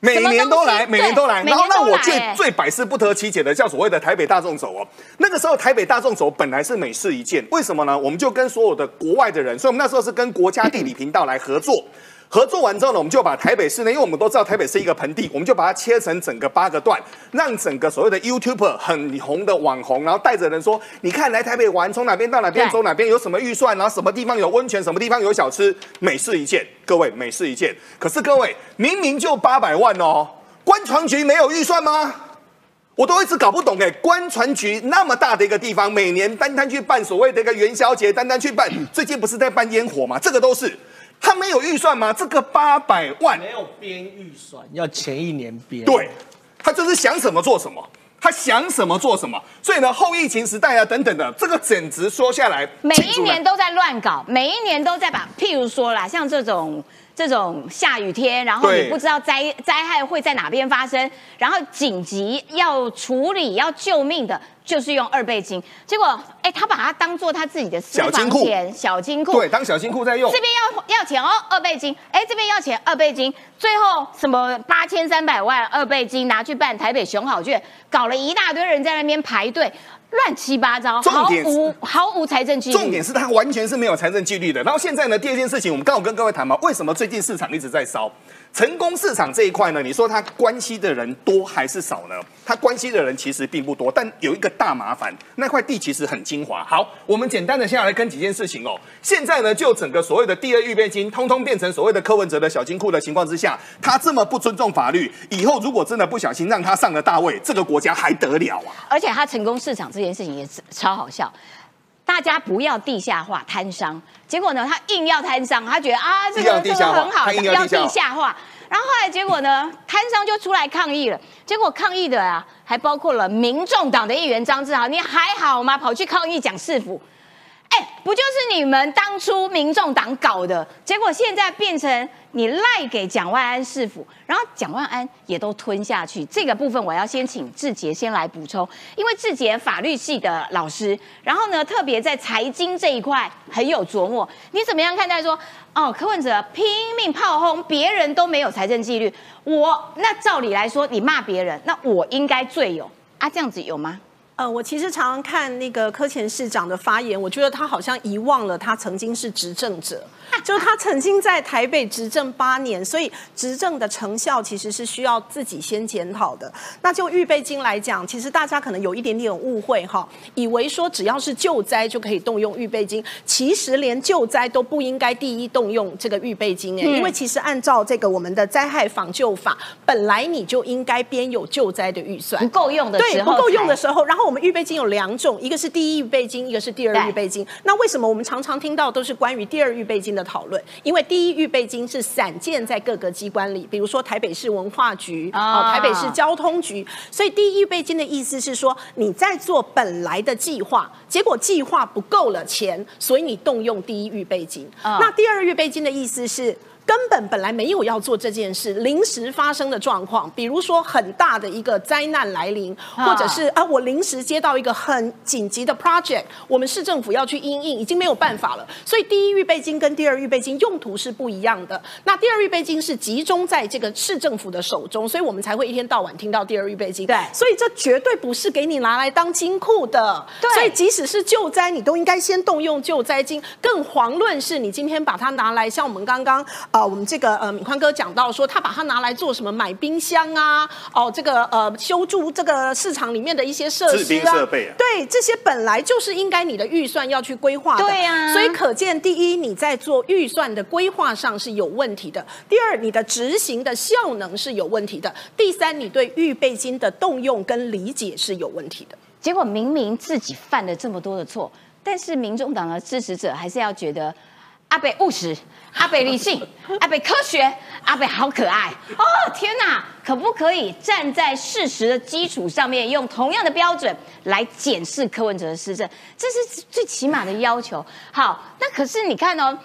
每年都来，每年都来。然后让我最最百思不得其解的，叫所谓的台北大众走哦。那个时候台北大众走本来是美事一件，为什么呢？我们就跟所有的国外的人，所以我们那时候是跟国家地理频道来合作。合作完之后呢，我们就把台北市呢，因为我们都知道台北是一个盆地，我们就把它切成整个八个段，让整个所谓的 YouTuber 很红的网红，然后带着人说，你看来台北玩，从哪边到哪边走哪边有什么预算，然后什么地方有温泉，什么地方有小吃，美事一件。各位，美事一件。可是各位，明明就八百万哦，官船局没有预算吗？我都一直搞不懂哎，观船局那么大的一个地方，每年单单去办所谓的一个元宵节，单单去办，最近不是在办烟火吗？这个都是，他没有预算吗？这个八百万，没有编预算，要前一年编。对，他就是想什么做什么，他想什么做什么。所以呢，后疫情时代啊等等的，这个简直说下来，每一年都在乱搞，每一年都在把，譬如说啦，像这种这种下雨天，然后你不知道灾灾害会在哪边发生，然后紧急要处理要救命的，就是用二倍金。结果，哎，他把它当做他自己的私小金库房钱、小金库，对当小金库在用这。边要要钱哦，二倍金，哎，这边要钱二倍金，最后什么八千三百万二倍金拿去办台北熊好券，搞了一大堆人在那边排队，乱七八糟，毫重点是无毫无财政纪律。重点是它完全是没有财政纪律的。然后现在呢，第二件事情，我们刚好跟各位谈嘛，为什么最近市场一直在烧？成功市场这一块呢，你说他关系的人多还是少呢？他关系的人其实并不多，但有一个大麻烦，那块地其实很精华。好，我们简单的先来跟几件事情哦。现在呢，就整个所谓的第二预备金，通通变成所谓的柯文哲的小金库的情况之下，他这么不尊重法律，以后如果真的不小心让他上了大位，这个国家还得了啊？而且他成功市场这件事情也是超好笑。大家不要地下化摊商，结果呢，他硬要摊商，他觉得啊，这个这个很好，硬要地下化地下化。然后后来结果呢，摊商就出来抗议了。结果抗议的啊，还包括了民众党的议员张志豪，你还好吗？跑去抗议讲市府，哎，不就是你们当初民众党搞的？结果现在变成你赖给蒋万安市府，然后蒋万安也都吞下去。这个部分我要先请志杰先来补充，因为志杰法律系的老师，然后呢，特别在财经这一块很有琢磨。你怎么样看待说，哦，柯文哲拼命炮轰，别人都没有财政纪律，我那照理来说，你骂别人，那我应该最有啊？这样子有吗？呃，我其实常常看那个柯前市长的发言，我觉得他好像遗忘了他曾经是执政者，就是他曾经在台北执政八年，所以执政的成效其实是需要自己先检讨的。那就预备金来讲，其实大家可能有一点点误会哈，以为说只要是救灾就可以动用预备金，其实连救灾都不应该第一动用这个预备金哎，嗯因为其实按照这个我们的灾害防救法，本来你就应该编有救灾的预算不。够用的时对，候不够用的时候，然后我们预备金有两种，一个是第一预备金，一个是第二预备金。那为什么我们常常听到都是关于第二预备金的讨论？因为第一预备金是散建在各个机关里，比如说台北市文化局、啊哦，台北市交通局。所以第一预备金的意思是说，你在做本来的计划，结果计划不够了钱，所以你动用第一预备金。啊那第二预备金的意思是。根本本来没有要做这件事，临时发生的状况，比如说很大的一个灾难来临，啊或者是啊，我临时接到一个很紧急的 project，我们市政府要去应应，已经没有办法了。所以第一预备金跟第二预备金用途是不一样的。那第二预备金是集中在这个市政府的手中，所以我们才会一天到晚听到第二预备金。对所以这绝对不是给你拿来当金库的。对所以即使是救灾，你都应该先动用救灾金。更遑论是你今天把它拿来，像我们刚刚呃，我们这个呃敏宽哥讲到说，他把它拿来做什么买冰箱啊，哦，这个呃修筑这个市场里面的一些设施啊，设备啊对，这些本来就是应该你的预算要去规划的。对呀所以可见，第一，你在做预算的规划上是有问题的；第二，你的执行的效能是有问题的；第三，你对预备金的动用跟理解是有问题的。结果明明自己犯了这么多的错，但是民众党的支持者还是要觉得阿北务实、阿北理性、阿北科学、阿北好可爱哦！天哪，可不可以站在事实的基础上面，用同样的标准来检视柯文哲的施政？这是最起码的要求。好，那可是你看哦。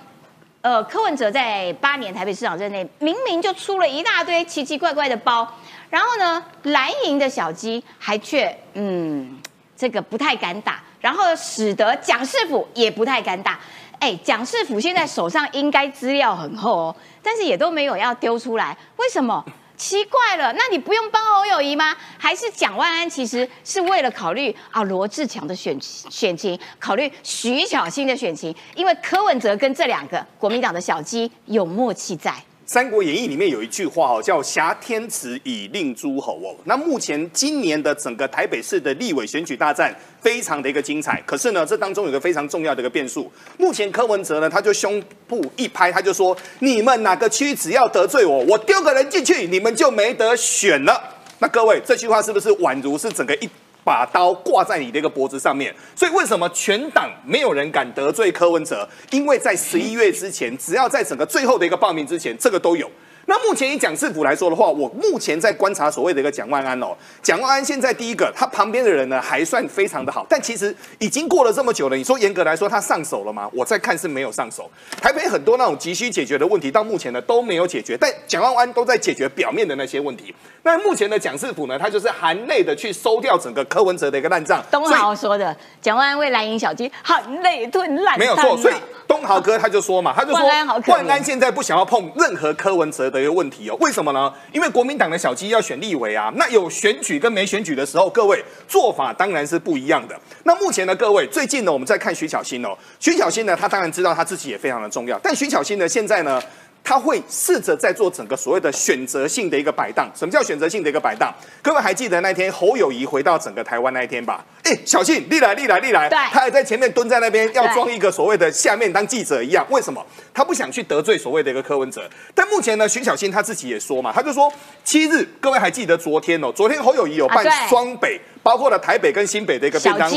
呃，柯文哲在八年台北市长任内，明明就出了一大堆奇奇怪怪的包，然后呢，蓝营的小鸡还却嗯，这个不太敢打，然后使得蒋师傅也不太敢打。哎，蒋世府现在手上应该资料很厚哦，但是也都没有要丢出来，为什么？奇怪了，那你不用帮侯友谊吗？还是蒋万安其实是为了考虑啊罗志强的选选情，考虑徐巧芯的选情，因为柯文哲跟这两个国民党的小鸡有默契在。《三国演义》里面有一句话哦，叫“挟天子以令诸侯”哦。那目前今年的整个台北市的立委选举大战非常的一个精彩，可是呢，这当中有个非常重要的一个变数。目前柯文哲呢，他就胸部一拍，他就说：“你们哪个区只要得罪我，我丢个人进去，你们就没得选了。”那各位，这句话是不是宛如是整个一？把刀挂在你的一个脖子上面，所以为什么全党没有人敢得罪柯文哲？因为在十一月之前，只要在整个最后的一个报名之前，这个都有。那目前以蒋世府来说的话，我目前在观察所谓的一个蒋万安哦，蒋万安现在第一个，他旁边的人呢还算非常的好，但其实已经过了这么久了，你说严格来说他上手了吗？我在看是没有上手。台北很多那种急需解决的问题，到目前呢都没有解决，但蒋万安都在解决表面的那些问题。那目前的蒋世府呢，他就是含泪的去收掉整个柯文哲的一个烂账。东豪说的，蒋万安为蓝营小鸡含泪吞烂没有错，所以东豪哥他就说嘛，他就说万安现在不想要碰任何柯文哲的一个问题哦，为什么呢？因为国民党的小鸡要选立委啊，那有选举跟没选举的时候，各位做法当然是不一样的。那目前呢，各位最近呢，我们在看徐小新哦，徐小新呢，他当然知道他自己也非常的重要，但徐小新呢，现在呢。他会试着在做整个所谓的选择性的一个摆荡。什么叫选择性的一个摆荡？各位还记得那天侯友谊回到整个台湾那一天吧？哎，小信，历来历来历来，他还在前面蹲在那边，要装一个所谓的下面当记者一样。为什么？他不想去得罪所谓的一个柯文哲。但目前呢，徐小新他自己也说嘛，他就说七日，各位还记得昨天哦？昨天侯友谊有办双北。包括了台北跟新北的一个便当会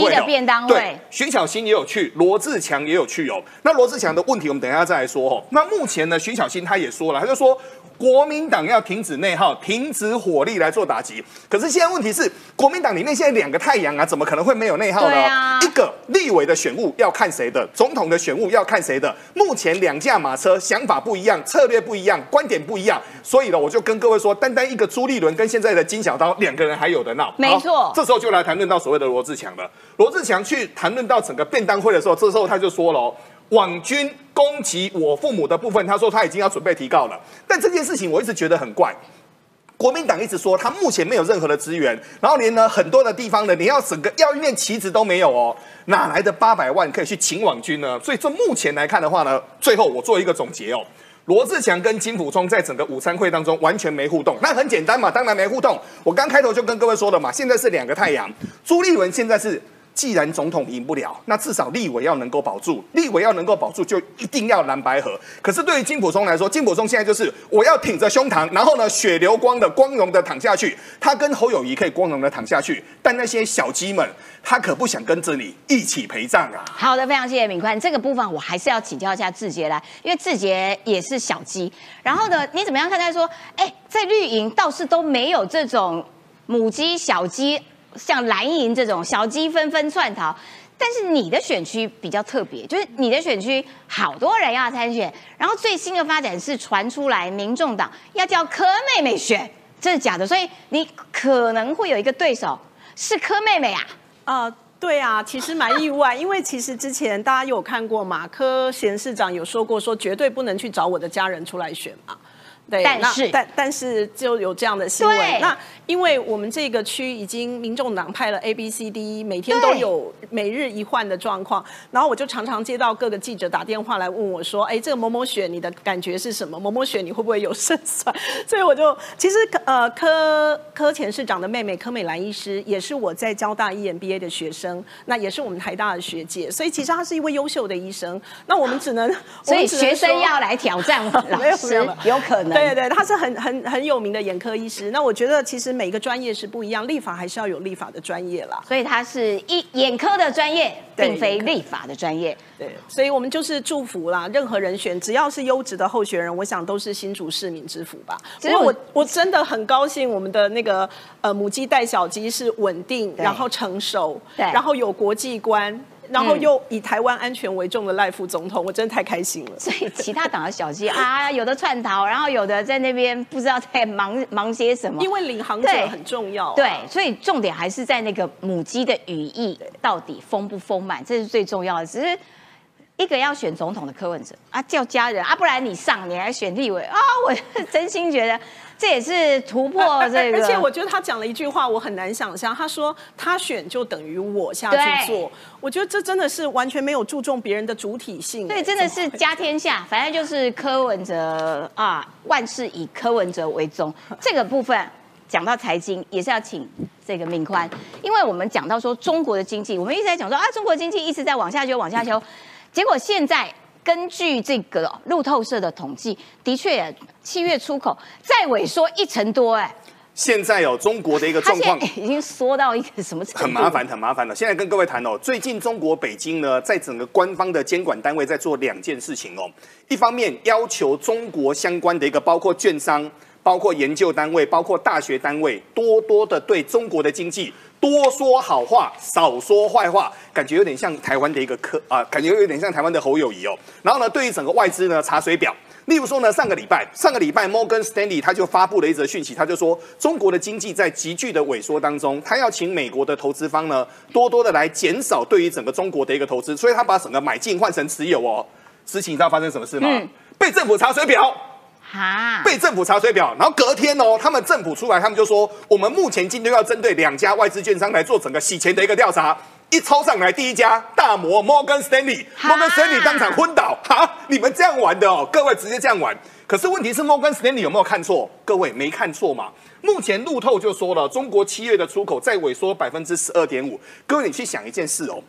哦，对，徐小新也有去，罗志强也有去哦。那罗志强的问题，我们等一下再来说哦。那目前呢，徐小新他也说了，他就说。国民党要停止内耗，停止火力来做打击。可是现在问题是，国民党里面现在两个太阳啊，怎么可能会没有内耗呢？一个立委的选务要看谁的，总统的选务要看谁的。目前两驾马车想法不一样，策略不一样，观点不一样。所以呢，我就跟各位说，单单一个朱立伦跟现在的金小刀两个人还有的闹。没错，这时候就来谈论到所谓的罗志强了。罗志强去谈论到整个便当会的时候，这时候他就说了。网军攻击我父母的部分，他说他已经要准备提告了。但这件事情我一直觉得很怪，国民党一直说他目前没有任何的资源，然后连呢很多的地方呢，你要整个要一面旗子都没有哦，哪来的八百万可以去请网军呢？所以这目前来看的话呢，最后我做一个总结哦，罗志强跟金普聪在整个午餐会当中完全没互动，那很简单嘛，当然没互动。我刚开头就跟各位说了嘛，现在是两个太阳，朱立伦现在是。既然总统赢不了，那至少立委要能够保住，立委要能够保住，就一定要蓝白合。可是对于金普松来说，金普松现在就是我要挺着胸膛，然后呢血流光的光荣的躺下去。他跟侯友谊可以光荣的躺下去，但那些小鸡们，他可不想跟着你一起陪葬啊。好的，非常谢谢敏宽。这个部分我还是要请教一下志杰来，因为志杰也是小鸡。然后呢，你怎么样看待说，哎，在绿营倒是都没有这种母鸡小鸡？像蓝营这种小鸡纷纷窜逃，但是你的选区比较特别，就是你的选区好多人要参选，然后最新的发展是传出来，民众党要叫柯妹妹选，这是假的，所以你可能会有一个对手是柯妹妹啊。啊，对啊，其实蛮意外，因为其实之前大家有看过马柯贤市长有说过，说绝对不能去找我的家人出来选嘛。对，但是但但是就有这样的新闻。那因为我们这个区已经民众党派了 A、B、C、D，每天都有每日一换的状况，然后我就常常接到各个记者打电话来问我说：“哎，这个某某选你的感觉是什么？某某选你会不会有胜算？” 所以我就其实呃柯柯前市长的妹妹柯美兰医师也是我在交大 EMBA 的学生，那也是我们台大的学姐，所以其实她是一位优秀的医生。那我们只能所以学生要来挑战 老师，有可能。对对，他是很很很有名的眼科医师。那我觉得其实每个专业是不一样，立法还是要有立法的专业啦。所以他是一眼科的专业，并非立法的专业。对，所以我们就是祝福啦。任何人选，只要是优质的候选人，我想都是新竹市民之福吧。其实我我真的很高兴，我们的那个呃母鸡带小鸡是稳定，然后成熟，然后有国际观。然后又以台湾安全为重的赖副总统，我真的太开心了。所以其他党的小鸡啊，有的串逃，然后有的在那边不知道在忙 忙些什么。因为领航者很重要。对，所以重点还是在那个母鸡的羽翼到底丰不丰满，这是最重要的。只是一个要选总统的柯文哲啊，叫家人啊，不然你上你还选立委啊，我真心觉得。这也是突破这个。而且我觉得他讲了一句话，我很难想象。他说他选就等于我下去做，我觉得这真的是完全没有注重别人的主体性。对，真的是家天下，反正就是柯文哲啊，万事以柯文哲为宗。这个部分讲到财经，也是要请这个敏宽，因为我们讲到说中国的经济，我们一直在讲说啊，中国经济一直在往下修，往下修，结果现在。根据这个路透社的统计，的确七月出口再萎缩一成多，哎，现在哦中国的一个状况已经缩到一个什么程度？很麻烦，很麻烦了。现在跟各位谈哦，最近中国北京呢，在整个官方的监管单位在做两件事情哦，一方面要求中国相关的一个包括券商、包括研究单位、包括大学单位，多多的对中国的经济。多说好话，少说坏话，感觉有点像台湾的一个科啊，感觉有点像台湾的侯友谊哦。然后呢，对于整个外资呢查水表，例如说呢，上个礼拜，上个礼拜摩根斯丹利他就发布了一则讯息，他就说中国的经济在急剧的萎缩当中，他要请美国的投资方呢多多的来减少对于整个中国的一个投资，所以他把整个买进换成持有哦。事情你知道发生什么事吗？被政府查水表。被政府查水表，然后隔天哦，他们政府出来，他们就说，我们目前今天要针对两家外资券商来做整个洗钱的一个调查。一抄上来，第一家大摩摩根斯丹利，摩根斯丹利当场昏倒。哈，你们这样玩的哦，各位直接这样玩。可是问题是，摩根斯丹利有没有看错？各位没看错嘛？目前路透就说了，中国七月的出口在萎缩百分之十二点五。各位，你去想一件事哦。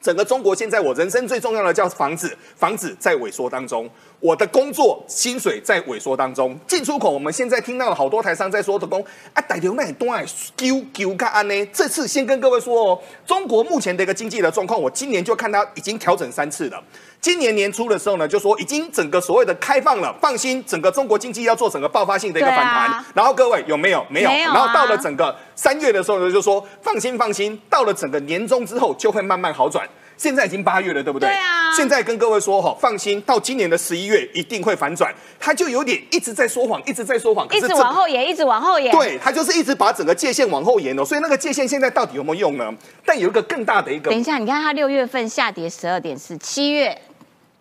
整个中国现在，我人生最重要的叫房子，房子在萎缩当中；我的工作薪水在萎缩当中。进出口，我们现在听到了好多台商在说的工啊，大流那多爱丢丢干安呢。这次先跟各位说哦，中国目前的一个经济的状况，我今年就看它已经调整三次了。今年年初的时候呢，就说已经整个所谓的开放了，放心，整个中国经济要做整个爆发性的一个反弹。然后各位有没有？没有。然后到了整个三月的时候呢，就说放心放心，到了整个年终之后就会慢慢好转。现在已经八月了，对不对？对啊。现在跟各位说哈，放心，到今年的十一月一定会反转。他就有点一直在说谎，一直在说谎，一直往后延，一直往后延。对他就是一直把整个界限往后延哦。所以那个界限现在到底有没有用呢？但有一个更大的一个，等一下，你看它六月份下跌十二点四，七月。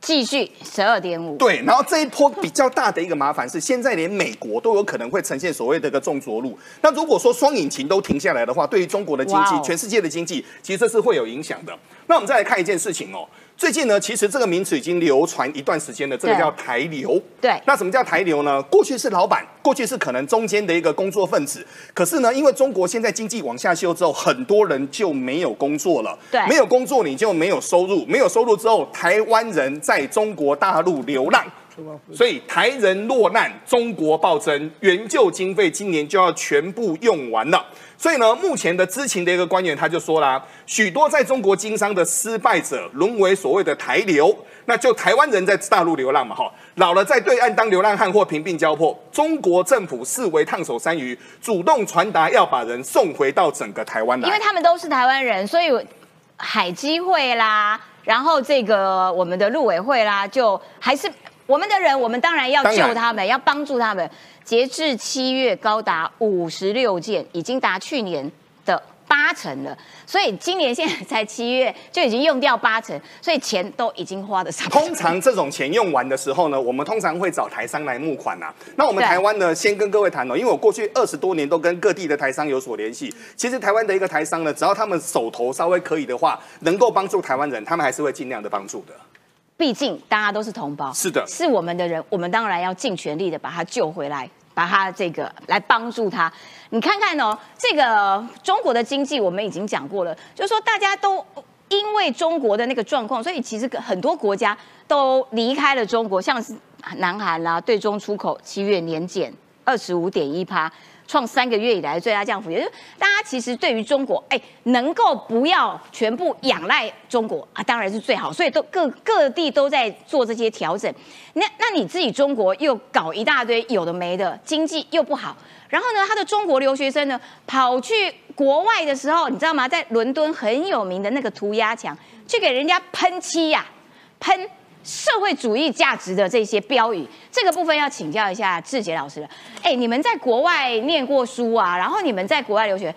继续十二点五，对，然后这一波比较大的一个麻烦是，现在连美国都有可能会呈现所谓的一个重着陆。那如果说双引擎都停下来的话，对于中国的经济、全世界的经济，其实这是会有影响的。那我们再来看一件事情哦。最近呢，其实这个名词已经流传一段时间了，这个叫台流。对，那什么叫台流呢？过去是老板，过去是可能中间的一个工作分子。可是呢，因为中国现在经济往下修之后，很多人就没有工作了。对，没有工作你就没有收入，没有收入之后，台湾人在中国大陆流浪，所以台人落难，中国暴增，援救经费今年就要全部用完了。所以呢，目前的知情的一个官员他就说啦，许多在中国经商的失败者沦为所谓的台流，那就台湾人在大陆流浪嘛，哈，老了在对岸当流浪汉或贫病交迫，中国政府视为烫手山芋，主动传达要把人送回到整个台湾来，因为他们都是台湾人，所以海基会啦，然后这个我们的陆委会啦，就还是我们的人，我们当然要救他们，要帮助他们。截至七月，高达五十六件，已经达去年的八成了。所以今年现在才七月，就已经用掉八成，所以钱都已经花的差不多。通常这种钱用完的时候呢，我们通常会找台商来募款呐。那我们台湾呢，先跟各位谈哦，因为我过去二十多年都跟各地的台商有所联系。其实台湾的一个台商呢，只要他们手头稍微可以的话，能够帮助台湾人，他们还是会尽量的帮助的。毕竟大家都是同胞，是的，是我们的人，我们当然要尽全力的把他救回来。把他这个来帮助他，你看看哦，这个中国的经济我们已经讲过了，就是说大家都因为中国的那个状况，所以其实很多国家都离开了中国，像是南韩啦，对中出口七月年减二十五点一趴。创三个月以来最大降幅，也就是大家其实对于中国，哎，能够不要全部仰赖中国啊，当然是最好。所以都各各地都在做这些调整。那那你自己中国又搞一大堆有的没的，经济又不好。然后呢，他的中国留学生呢跑去国外的时候，你知道吗？在伦敦很有名的那个涂鸦墙，去给人家喷漆呀，喷。社会主义价值的这些标语，这个部分要请教一下志杰老师了。哎，你们在国外念过书啊，然后你们在国外留学，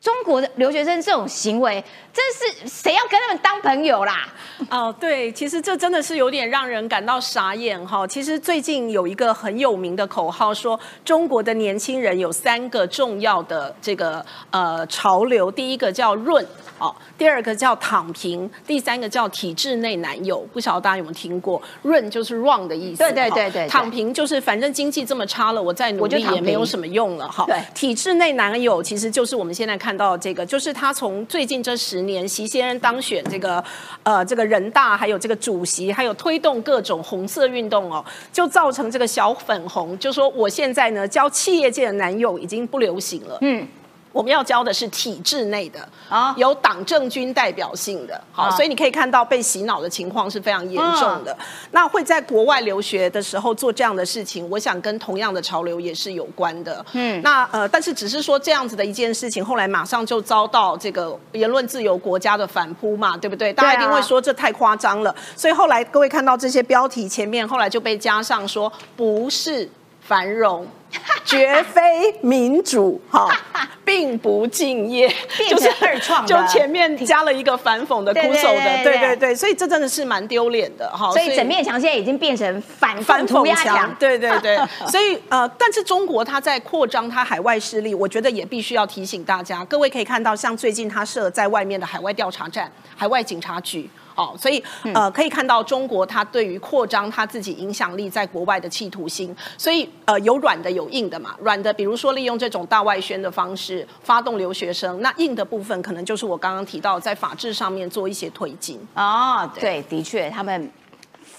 中国的留学生这种行为，这是谁要跟他们当朋友啦？哦，对，其实这真的是有点让人感到傻眼哈。其实最近有一个很有名的口号，说中国的年轻人有三个重要的这个呃潮流，第一个叫润。哦，第二个叫躺平，第三个叫体制内男友，不晓得大家有没有听过？润就是 wrong 的意思，对对对对，躺平就是反正经济这么差了，我再努力也没有什么用了哈。对，体制内男友其实就是我们现在看到这个，就是他从最近这十年，习先生当选这个呃这个人大，还有这个主席，还有推动各种红色运动哦，就造成这个小粉红，就说我现在呢交企业界的男友已经不流行了，嗯。我们要教的是体制内的啊，有党政军代表性的，好，所以你可以看到被洗脑的情况是非常严重的。那会在国外留学的时候做这样的事情，我想跟同样的潮流也是有关的。嗯，那呃，但是只是说这样子的一件事情，后来马上就遭到这个言论自由国家的反扑嘛，对不对？大家一定会说这太夸张了。所以后来各位看到这些标题前面，后来就被加上说不是。繁荣 绝非民主，哈，并不敬业，就是二创，就前面加了一个反讽的苦手的，对对对，所以这真的是蛮丢脸的，哈。所以整面墙现在已经变成反反涂鸦墙，对对对。所以呃，但是中国它在扩张它海外势力，我觉得也必须要提醒大家，各位可以看到，像最近它设在外面的海外调查站、海外警察局。哦，所以呃，可以看到中国它对于扩张它自己影响力在国外的企图心，所以呃，有软的有硬的嘛。软的，比如说利用这种大外宣的方式发动留学生，那硬的部分可能就是我刚刚提到在法制上面做一些推进。哦，对，的确他们。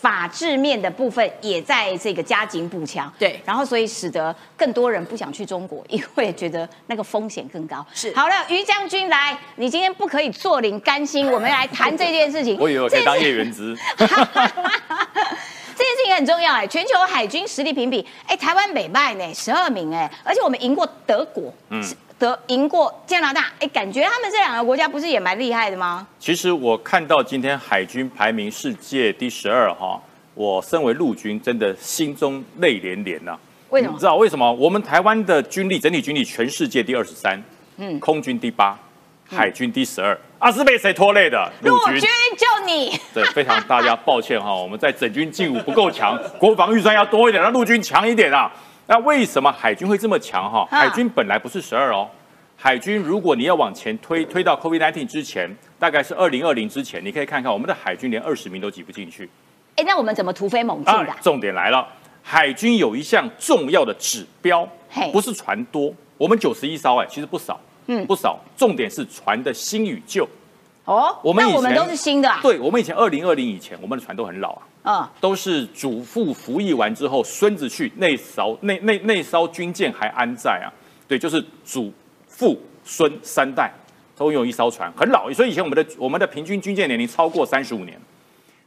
法治面的部分也在这个加紧补强，对，然后所以使得更多人不想去中国，因为觉得那个风险更高。是，好了，于将军来，你今天不可以坐领甘心，我们来谈这件事情。我以为我可以当叶元之。这件事情很重要哎，全球海军实力评比，哎，台湾美败呢，十二名哎，而且我们赢过德国，嗯。得赢过加拿大，哎，感觉他们这两个国家不是也蛮厉害的吗？其实我看到今天海军排名世界第十二哈，我身为陆军，真的心中泪连连呐。为什么？你知道为什么？我们台湾的军力整体军力全世界第二十三，嗯，空军第八，海军第十二，啊是被谁拖累的？陆军就你。对，非常大家抱歉哈，我们在整军进武不够强，国防预算要多一点，让陆军强一点啊。那为什么海军会这么强哈？海军本来不是十二哦，海军如果你要往前推，推到 COVID-19 之前，大概是二零二零之前，你可以看看我们的海军连二十名都挤不进去。哎，那我们怎么突飞猛进的？重点来了，海军有一项重要的指标，不是船多，我们九十一艘哎，其实不少，嗯，不少。重点是船的新与旧。哦，我们我们都是新的啊。对，我们以前二零二零以前，我们的船都很老啊。啊，都是祖父服役完之后，孙子去那艘那那那艘军舰还安在啊？对，就是祖父孙三代都有一艘船，很老，所以以前我们的我们的平均军舰年龄超过三十五年。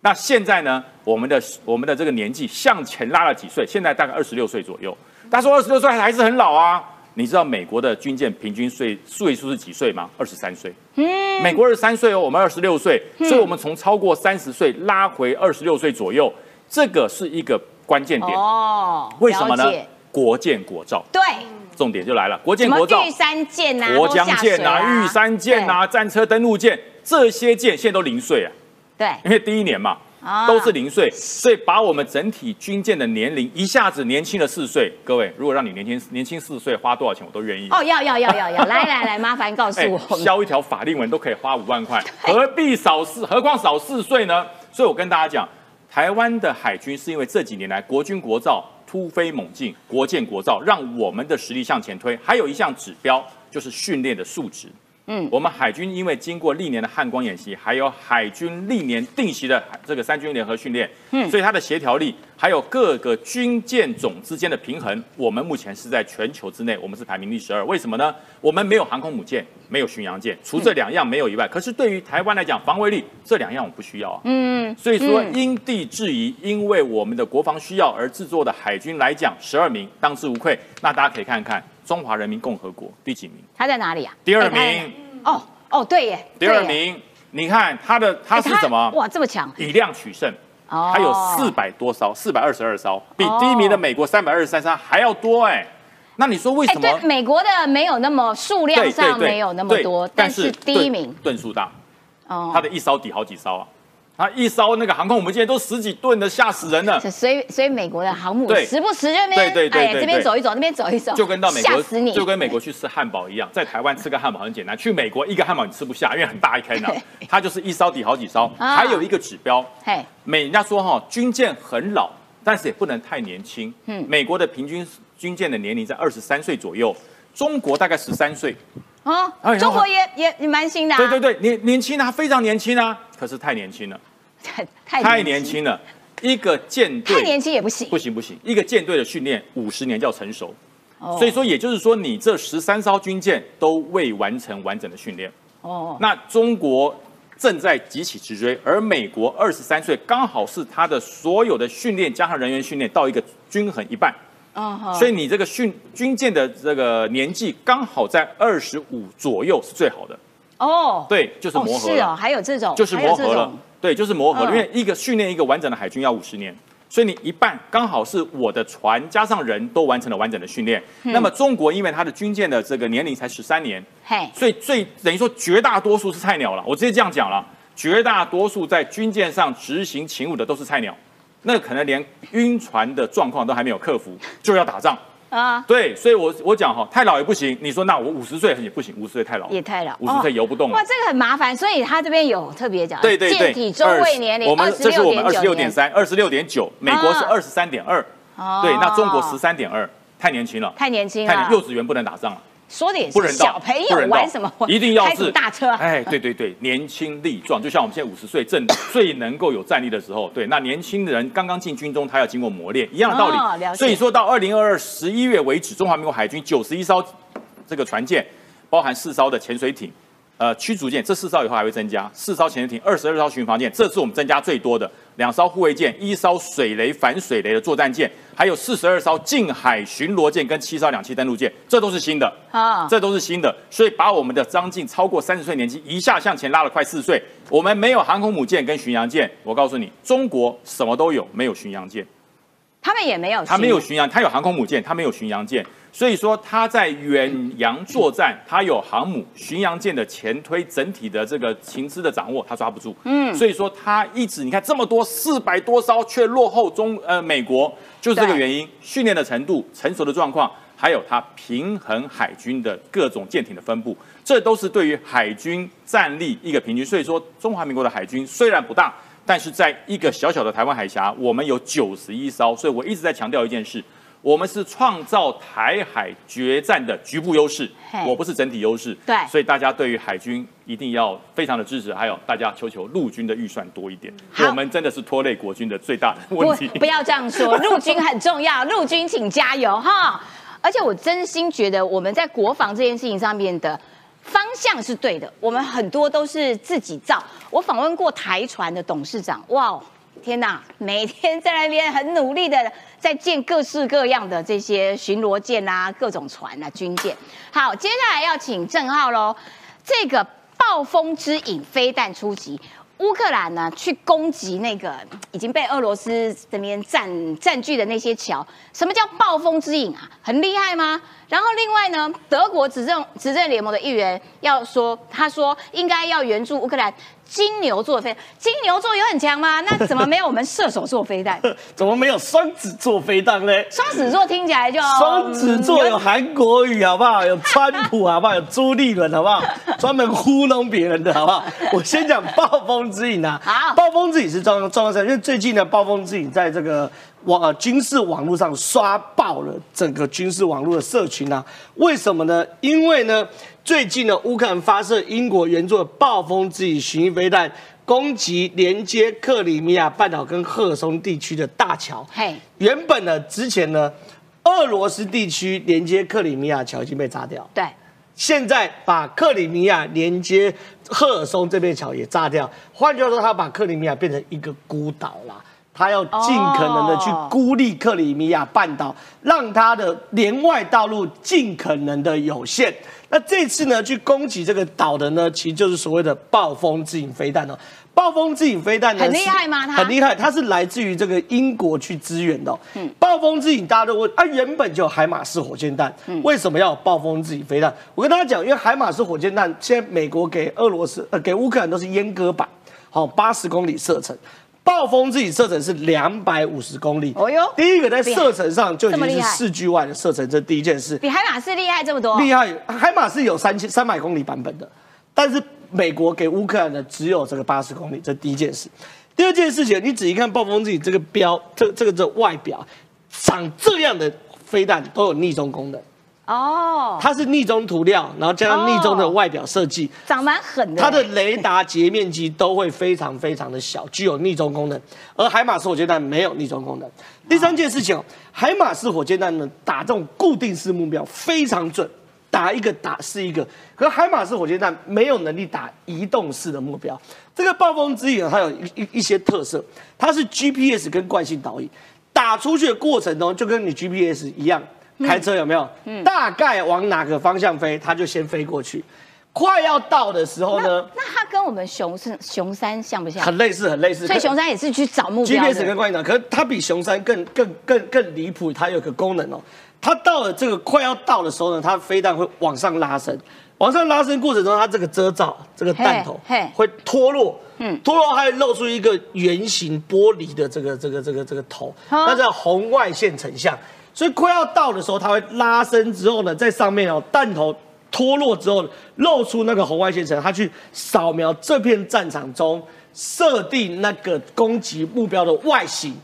那现在呢，我们的我们的这个年纪向前拉了几岁？现在大概二十六岁左右。他说二十六岁还是很老啊。你知道美国的军舰平均岁岁数是几岁吗？二十三岁。嗯，美国二十三岁哦，我们二十六岁，所以我们从超过三十岁拉回二十六岁左右，这个是一个关键点哦。为什么呢？国建国造。对，重点就来了，国建国造。玉山舰呐，国江舰呐，玉山舰呐，战车登陆舰，这些舰现在都零岁啊。对，因为第一年嘛。都是零岁，所以把我们整体军舰的年龄一下子年轻了四岁。各位，如果让你年轻年轻四岁，花多少钱我都愿意。哦，要要要要要，来来来，麻烦告诉我。削一条法令纹都可以花五万块，何必少四？何况少四岁呢？所以我跟大家讲，台湾的海军是因为这几年来国军国造突飞猛进，国建国造，让我们的实力向前推。还有一项指标就是训练的素质。嗯，我们海军因为经过历年的汉光演习，还有海军历年定期的这个三军联合训练，嗯，所以它的协调力，还有各个军舰种之间的平衡，我们目前是在全球之内，我们是排名第十二。为什么呢？我们没有航空母舰，没有巡洋舰，除这两样没有以外，可是对于台湾来讲，防卫力这两样我不需要啊。嗯，所以说因地制宜，因为我们的国防需要而制作的海军来讲，十二名当之无愧。那大家可以看看。中华人民共和国第几名？他在哪里啊？第二名。哦哦，对耶。第二名，你看他的他是什么？哇，这么强！以量取胜。哦。他有四百多艘，四百二十二艘，比第一名的美国三百二十三艘还要多哎。那你说为哎，什么？对，美国的没有那么数量上没有那么多，但但是第一名吨吨数大，哦他的一艘抵好几艘啊，它一艘那个航空母舰都十几吨的，吓死人了。所以所以美国的航母对时不时就那边哎对对这边走一走，那边走一走，就跟到美国就跟美国去吃汉堡一样，在台湾吃个汉堡很简单，去美国一个汉堡你吃不下，因为很大一 坑啊。它就是一艘抵好几艘。啊还有一个指标，美人家说哈，军舰很老，但是也不能太年轻。嗯美国的平均军舰的年龄在二十三岁左右，中国大概十三岁。哦哎，中国也也也蛮新的啊，对对对，年年轻啊，非常年轻啊，可是太年轻了，太太太年，轻了。一个舰队太年轻也不行不，行不行，一个舰队的训练五十年叫成熟。哦所以说，也就是说，你这十三艘军舰都未完成完整的训练。哦，那中国正在急起直追，而美国二十三岁，刚好是他的所有的训练加上人员训练到一个均衡一半。哦所以你这个训军舰的这个年纪刚好在二十五左右是最好的。哦，对，就是哦磨合了，是哦，还有这种，就是磨合了。对，就是磨合，嗯因为一个训练一个完整的海军要五十年。所以你一半刚好是我的船加上人都完成了完整的训练，嗯那么中国因为它的军舰的这个年龄才十三年，嘿，所以最等于说绝大多数是菜鸟了。我直接这样讲了，绝大多数在军舰上执行勤务的都是菜鸟，那可能连晕船的状况都还没有克服，就要打仗。啊，对，所以我我讲哈，太老也不行。你说那我五十岁也不行，五十岁太老，也太老，五十岁游不动了。哇，。这个很麻烦，所以他这边有特别讲，对对对，舰体中位年龄20我们这是我们二十六点三，三，二十六点九，美国是啊二十三点二，哦对，那中国十三点二，太年轻了，太年轻了。太年，幼稚园不能打仗了。说的也是，小朋友玩什么？一定要是大车，哎，对对对，年轻力壮，就像我们现在五十岁正最能够有战力的时候，对，那年轻人刚刚进军中，他要经过磨练，一样的道理。哦所以说到二零二二十一月为止，中华民国海军九十一艘这个船舰，包含四艘的潜水艇。呃，驱逐舰这四艘以后还会增加，四艘潜水艇，二十二艘巡防舰，这是我们增加最多的。两艘护卫舰，一艘水雷反水雷的作战舰，还有四十二艘近海巡逻舰跟七艘两栖登陆舰，这都是新的。啊，这都是新的，所以把我们的张晋超过三十岁年纪一下向前拉了快四岁。我们没有航空母舰跟巡洋舰，我告诉你，中国什么都有，没有巡洋舰，他们也没有，他没有巡洋，他有航空母舰，他没有巡洋舰。所以说，他在远洋作战，他有航母、巡洋舰的前推，整体的这个情资的掌握，他抓不住。嗯，所以说他一直你看这么多四百多艘，却落后中呃美国，就是这个原因。训练的程度、成熟的状况，还有他平衡海军的各种舰艇的分布，这都是对于海军战力一个平均。所以说，中华民国的海军虽然不大，但是在一个小小的台湾海峡，我们有九十一艘。所以我一直在强调一件事。我们是创造台海决战的局部优势，我不是整体优势。对所以大家对于海军一定要非常的支持，还有大家求求陆军的预算多一点，我们真的是拖累国军的最大的不问题。不要这样说，陆军很重要，陆军请加油哈！而且我真心觉得我们在国防这件事情上面的方向是对的，我们很多都是自己造。我访问过台船的董事长，哇，天哪，每天在那边很努力的在建各式各样的这些巡逻舰啊、各种船啊、军舰。好，接下来要请郑浩喽，这个暴风之影飞弹出击。乌克兰呢，去攻击那个已经被俄罗斯这边占占据的那些桥，什么叫暴风之影啊？很厉害吗？然后另外呢，德国执政执政联盟的议员要说，他说应该要援助乌克兰金牛座飞，金牛座有很强吗？那怎么没有我们射手座飞弹？怎么没有双子座飞弹呢？双子座听起来就双子座有韩国语好不好？有川普好不好？有朱立伦好不好？专门糊弄别人的好不好？我先讲暴风之影啊，好暴风之影是重要重要事，因为最近呢，暴风之影在这个网呃军事网络上刷爆了整个军事网络的社群啊。为什么呢？因为呢，最近呢，乌克兰发射英国援助的暴风之翼巡弋飞弹。攻击连接克里米亚半岛跟赫尔松地区的大桥，嘿，原本呢，之前呢，俄罗斯地区连接克里米亚桥已经被炸掉，对，现在把克里米亚连接赫尔松这边桥也炸掉。换句话说，他把克里米亚变成一个孤岛啦。他要尽可能的去哦孤立克里米亚半岛，让他的连外道路尽可能的有限。那这次呢，去攻击这个岛的呢，其实就是所谓的暴风之影飞弹哦。暴风之影飞弹呢很厉害吗它很厉害，它是来自于这个英国去支援的、嗯，暴风之影大家都问，啊，原本就有海马式火箭弹，为什么要有暴风之影飞弹？我跟大家讲，因为海马式火箭弹现在美国给俄罗斯呃给乌克兰都是阉割版，好八十公里射程。暴风自己射程是两百五十公里，哦哟。第一个在射程上就已经是四距外的射程，这第一件事。比海马斯厉害这么多，厉害，海马是有三千三百公里版本的，但是美国给乌克兰的只有这个八十公里，这第一件事。第二件事情，你仔细看暴风自己这个标，这这个这外表长这样的飞弹都有逆中功能，哦，它是逆中涂料，然后加上逆中的外表设计，长蛮狠的，它的雷达截面积都会非常非常的小，具有逆中功能，而海马式火箭弹没有逆中功能。第三件事情哦，海马式火箭弹呢打这种固定式目标非常准，打一个打是一个，可海马式火箭弹没有能力打移动式的目标。这个暴风之影它有一一一些特色，它是 GPS 跟惯性导引，打出去的过程中就跟你 GPS 一样，开车有没有？嗯大概往哪个方向飞，它就先飞过去。快要到的时候呢，那它跟我们熊是熊山像不像？很类似，很类似。所以熊山也是去找目标 GPS 跟的。观景岛，可是它比熊山更更更更离谱，它有个功能哦，它到了这个快要到的时候呢，它飞弹会往上拉升，往上拉升过程中，它这个遮罩这个弹头会脱落，嗯，脱落还会露出一个圆形玻璃的这个这个这个这个头，啊那叫红外线成像。所以快要到的时候，它会拉伸之后呢，在上面哦，弹头脱落之后，露出那个红外线层，它去扫描这片战场中设定那个攻击目标的外形。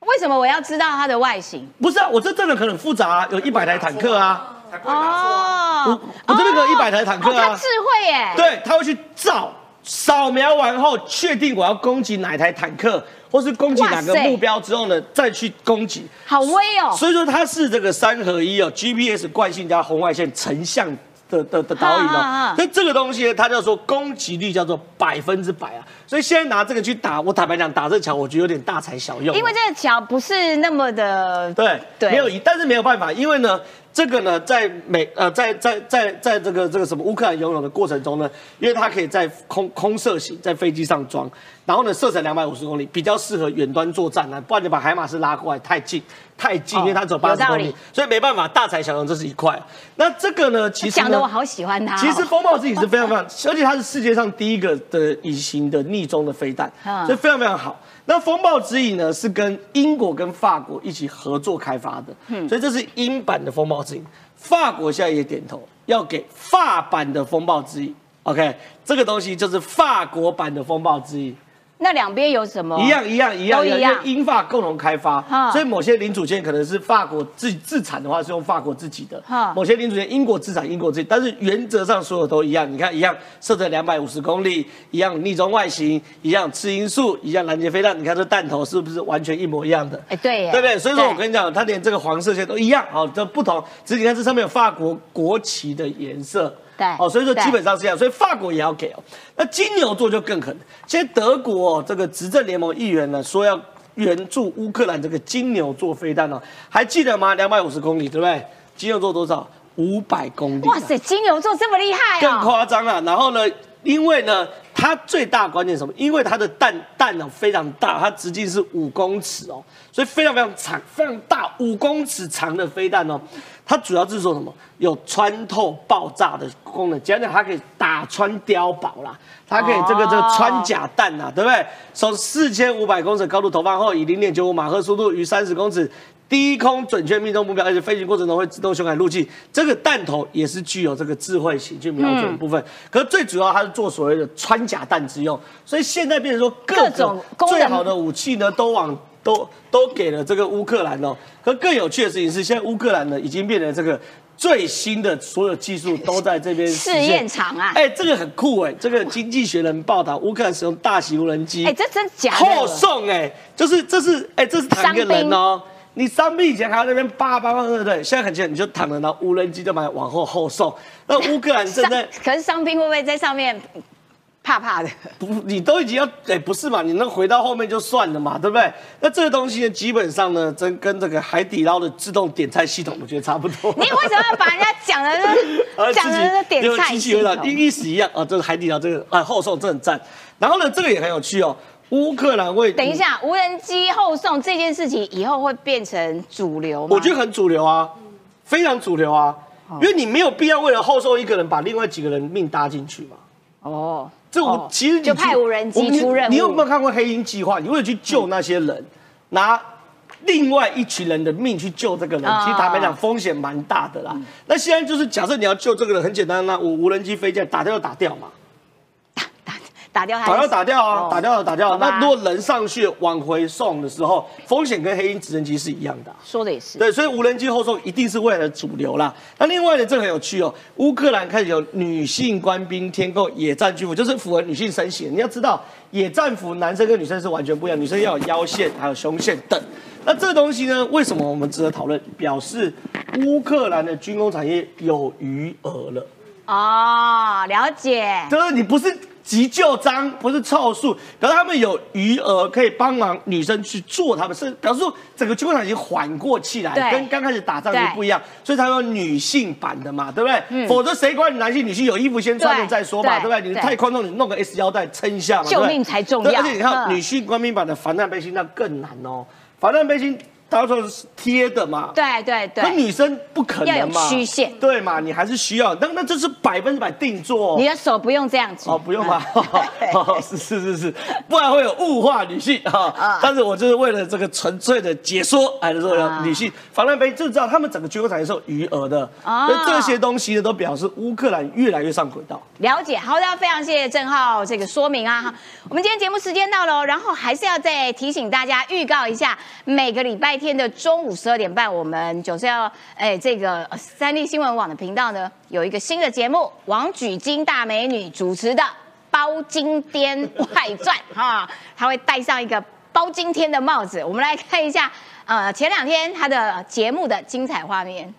为什么我要知道它的外形？不是啊，我这真的可能很复杂啊，有一百台坦克啊。哦，我这边有一百台坦克啊哦它智，慧耶。对，它会去照。扫描完后，确定我要攻击哪台坦克，或是攻击哪个目标之后呢，再去攻击。好威哦。所以说它是这个三合一哦，GPS 惯性加红外线成像的的的导引哦。所以这个东西呢，它叫做攻击率叫做百分之百啊。所以现在拿这个去打，我坦白讲，打这桥我觉得有点大材小用啊。因为这个桥不是那么的对对没有疑，但是没有办法，因为呢，这个呢，在美呃，在在在在这个这个什么乌克兰游泳的过程中呢，因为它可以在空空射型在飞机上装，然后呢射程两百五十公里，比较适合远端作战呢，不然你把海马斯拉过来太近太近，因为它只有八十公里，所以没办法，大材小用这是一块。那这个呢，其实呢讲的我好喜欢它哦。其实风暴之影是非常非常，而且它是世界上第一个的隐形的逆中的飞弹，嗯所以非常非常好。那风暴之影呢是跟英国跟法国一起合作开发的，嗯所以这是英版的风暴之影。法国现在也点头要给法版的风暴之影，OK，这个东西就是法国版的风暴之影。那两边有什么？一样一样一样都一样因为英法共同开发，所以某些零组件可能是法国自自产的话是用法国自己的哈，某些零组件英国自产英国自己，但是原则上所有都一样。你看一样射程两百五十公里，一样逆中外形，一样次音速，一样拦截飞弹，你看这弹头是不是完全一模一样的？哎，对耶，对不对？所以说我跟你讲，它连这个黄色线都一样，好，这不同，只是你看这上面有法国国旗的颜色，对哦，所以说基本上是这样，所以法国也要给哦。那金牛座就更狠，现在德国、哦、这个执政联盟议员呢说要援助乌克兰这个金牛座飞弹哦，还记得吗？两百五十公里，对不对？金牛座多少？五百公里啊。哇塞，金牛座这么厉害更啊！夸张了。然后呢，因为呢，它最大关键是什么？因为它的弹弹呢非常大，它直径是五公尺哦，所以非常非常长，非常大，五公尺长的飞弹哦。它主要是做什么？有穿透爆炸的功能，简单讲，它可以打穿碉堡啦，它可以这个这个穿甲弹呐、对不对？从四千五百公尺高度投放后，以零点九五马赫速度于三十公尺。低空准确命中目标，而且飞行过程中会自动修改路径。这个弹头也是具有这个智慧型去瞄准的部分，可是最主要它是做所谓的穿甲弹之用。所以现在变成说各各种最好的武器呢，都往都都给了这个乌克兰哦。可更有趣的事情是，现在乌克兰呢已经变成这个最新的所有技术都在这边实试现验场啊！哎，这个很酷哎！这个《经济学人》报道，乌克兰使用大型无人机，哎，这真假后？送哎、就是这是哎、这是躺一个人哦。你伤兵以前还在那边叭叭叭，对不对？现在很简单，你就躺着，然后无人机就把你往后后送。那乌克兰正在可是伤兵会不会在上面怕怕的。不，你都已经要哎、不是嘛？你能回到后面就算了嘛，对不对？那这个东西呢，基本上呢，真跟这个海底捞的自动点菜系统，我觉得差不多。你为什么要把人家讲的那讲的是点有菜系机器意思一样啊，这是海底捞这个啊后送，这很赞。然后呢，这个也很有趣哦，乌克兰会等一，下，无人机后送这件事情以后会变成主流吗？我觉得很主流啊，非常主流啊，因为你没有必要为了后送一个人把另外几个人命搭进去嘛。哦，这我哦其实你就派无人机出任务你有没有看过黑鹰计划？你为了去救那些人，拿另外一群人的命去救这个人，啊其实坦白讲风险蛮大的啦。那现在就是假设你要救这个人，很简单，啦我无人机飞进来打掉就打掉嘛，打掉它，打掉打掉啊哦，打掉打掉了。那如果人上去往回送的时候，风险跟黑鹰直升机是一样的啊。说的也是。对，所以无人机后送一定是未来的主流啦。那另外呢这个很有趣哦，乌克兰开始有女性官兵添购野战军服，就是符合女性身形。你要知道，野战服男生跟女生是完全不一样，女生要有腰线还有胸线等。那这东西呢，为什么我们值得讨论？表示乌克兰的军工产业有余额了。哦，了解。就是你不是急救章，不是凑数，可是他们有余额可以帮忙女生去做他们，是表示说整个军工厂已经缓过气来，跟刚开始打仗就不一样，所以才有女性版的嘛，对不对？否则谁管你男性女性有衣服先穿对。了再说嘛，对。对不对？你太宽松，你弄个 S 腰带撑一下嘛，救命才重要。对而且你看嗯女性官兵版的防弹背心那更难哦，防弹背心到时候是贴的嘛，对对对那，女生不可要有能嘛，曲线对嘛？你还是需要，那那这是百分之百定做哦。你的手不用这样子。哦，不用吧？是是是是，不然会有物化女性啊啊。但是我就是为了这个纯粹的解说，哎，说啊有女性防弹背，就知道他们整个军工产业是有余额的。啊那这些东西呢，都表示乌克兰越来越上轨道。了解，好的，非常谢谢郑浩这个说明啊。我们今天节目时间到了哦，然后还是要再提醒大家，预告一下，每个礼拜天的中午十二点半，我们就是要哎这个三立新闻网的频道呢有一个新的节目，王举金大美女主持的《包金天外传》哈，她会戴上一个包金天的帽子。我们来看一下，呃，前两天她的节目的精彩画面。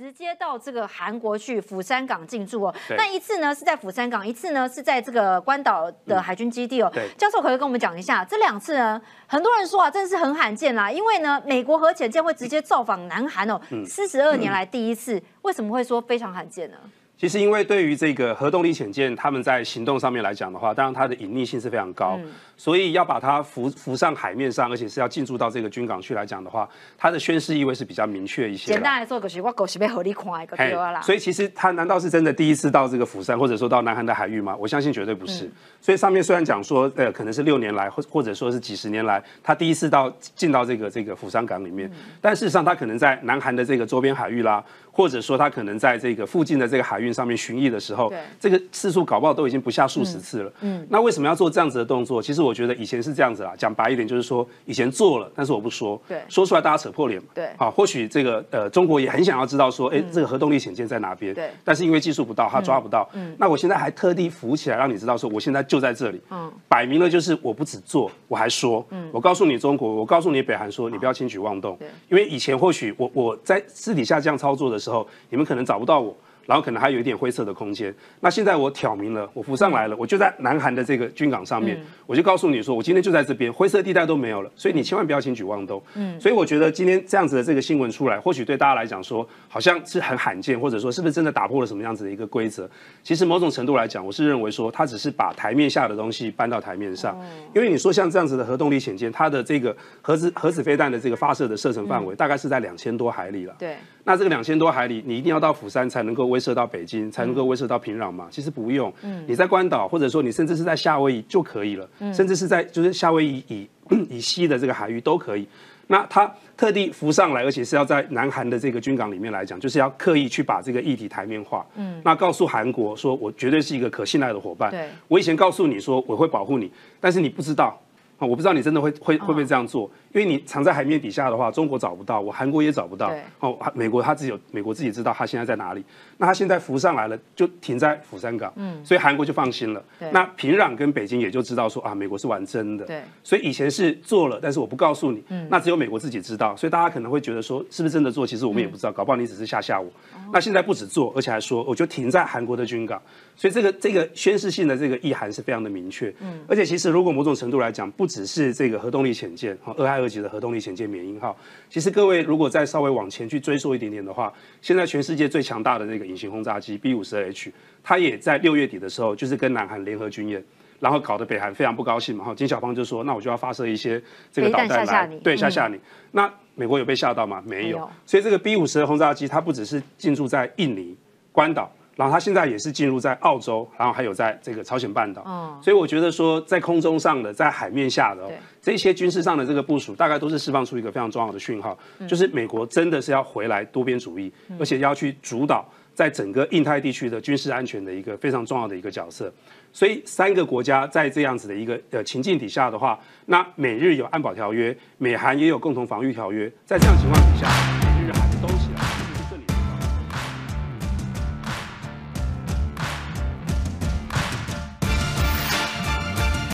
直接到这个韩国去釜山港进驻哦。那一次呢是在釜山港，一次呢是在这个关岛的海军基地哦。对教授可不可以跟我们讲一下这两次呢？很多人说啊，真的是很罕见啦，因为呢，美国核潜舰会直接造访南韩哦，四十二年来第一次，为什么会说非常罕见呢？其实，因为对于这个核动力潜舰，他们在行动上面来讲的话，当然它的隐匿性是非常高，所以要把它浮浮上海面上，而且是要进驻到这个军港去来讲的话，它的宣示意味是比较明确一些。简单来说，就是我狗是被合力看一个对啦。所以其实他难道是真的第一次到这个釜山，或者说到南韩的海域吗？我相信绝对不是。所以上面虽然讲说，呃，可能是六年来，或或者说是几十年来，他第一次到进到这个这个釜山港里面，但事实上他可能在南韩的这个周边海域啦，或者说他可能在这个附近的这个海域上面巡弋的时候对，这个次数搞不好都已经不下数十次了。嗯，那为什么要做这样子的动作？其实我觉得以前是这样子啦，讲白一点就是说，以前做了，但是我不说，对说出来大家扯破脸嘛。对啊，或许这个呃中国也很想要知道说，哎，这个核动力潜舰在哪边？对但是因为技术不到，他抓不到。嗯，那我现在还特地浮起来，让你知道说，我现在就在这里。嗯，摆明了就是我不只做，我还说。嗯，我告诉你中国，我告诉你北韩说，你不要轻举妄动。对因为以前或许我我在私底下这样操作的时候，你们可能找不到我。然后可能还有一点灰色的空间。那现在我挑明了，我浮上来了，我就在南韩的这个军港上面，我就告诉你说，我今天就在这边，灰色地带都没有了，所以你千万不要轻举妄动。嗯，所以我觉得今天这样子的这个新闻出来，或许对大家来讲说，好像是很罕见，或者说是不是真的打破了什么样子的一个规则？其实某种程度来讲，我是认为说，它只是把台面下的东西搬到台面上。因为你说像这样子的核动力潜舰，它的这个核子核子飞弹的这个发射的射程范围，大概是在两千多海里了。对，那这个两千多海里，你一定要到釜山才能够威慑到北京，才能够威慑到平壤嘛？其实不用，你在关岛，或者说你甚至是在夏威夷就可以了，甚至是在就是夏威夷以 以西的这个海域都可以。那他特地浮上来，而且是要在南韩的这个军港里面来讲，就是要刻意去把这个议题台面化。嗯，那告诉韩国说，我绝对是一个可信赖的伙伴。对我以前告诉你说我会保护你，但是你不知道。啊，我不知道你真的会会会不会这样做，因为你藏在海面底下的话，中国找不到，我韩国也找不到。对，哦，美国他自己有，美国自己知道他现在在哪里，那他现在浮上来了，就停在釜山港，嗯，所以韩国就放心了。对。那平壤跟北京也就知道说啊，美国是玩真的，对。所以以前是做了，但是我不告诉你，嗯。那只有美国自己知道，所以大家可能会觉得说，是不是真的做？其实我们也不知道，搞不好你只是吓吓我。那现在不止做，而且还说，我就停在韩国的军港，所以这个这个宣示性的这个意涵是非常的明确。嗯，而且其实如果某种程度来讲，不只是这个核动力潜舰，哈，二亥二级的核动力潜舰缅因号，其实各位如果再稍微往前去追溯一点点的话，现在全世界最强大的那个隐形轰炸机 B 五十二 H，它也在六月底的时候，就是跟南韩联合军演。然后搞得北韩非常不高兴嘛，哈，金小芳就说，那我就要发射一些这个导弹弹来，吓吓你对，吓嗯吓你。那美国有被吓到吗？没有。没有所以这个 B 五十的轰炸机，它不只是进驻在印尼、关岛，然后它现在也是进入在澳洲，然后还有在这个朝鲜半岛。嗯所以我觉得说，在空中上的，在海面下的、哦，这些军事上的这个部署，大概都是释放出一个非常重要的讯号，嗯就是美国真的是要回来多边主义，而且要去主导在整个印太地区的军事安全的一个非常重要的一个角色。所以三个国家在这样子的一个呃情境底下的话，那美日有安保条约，美韩也有共同防御条约，在这样情况底下，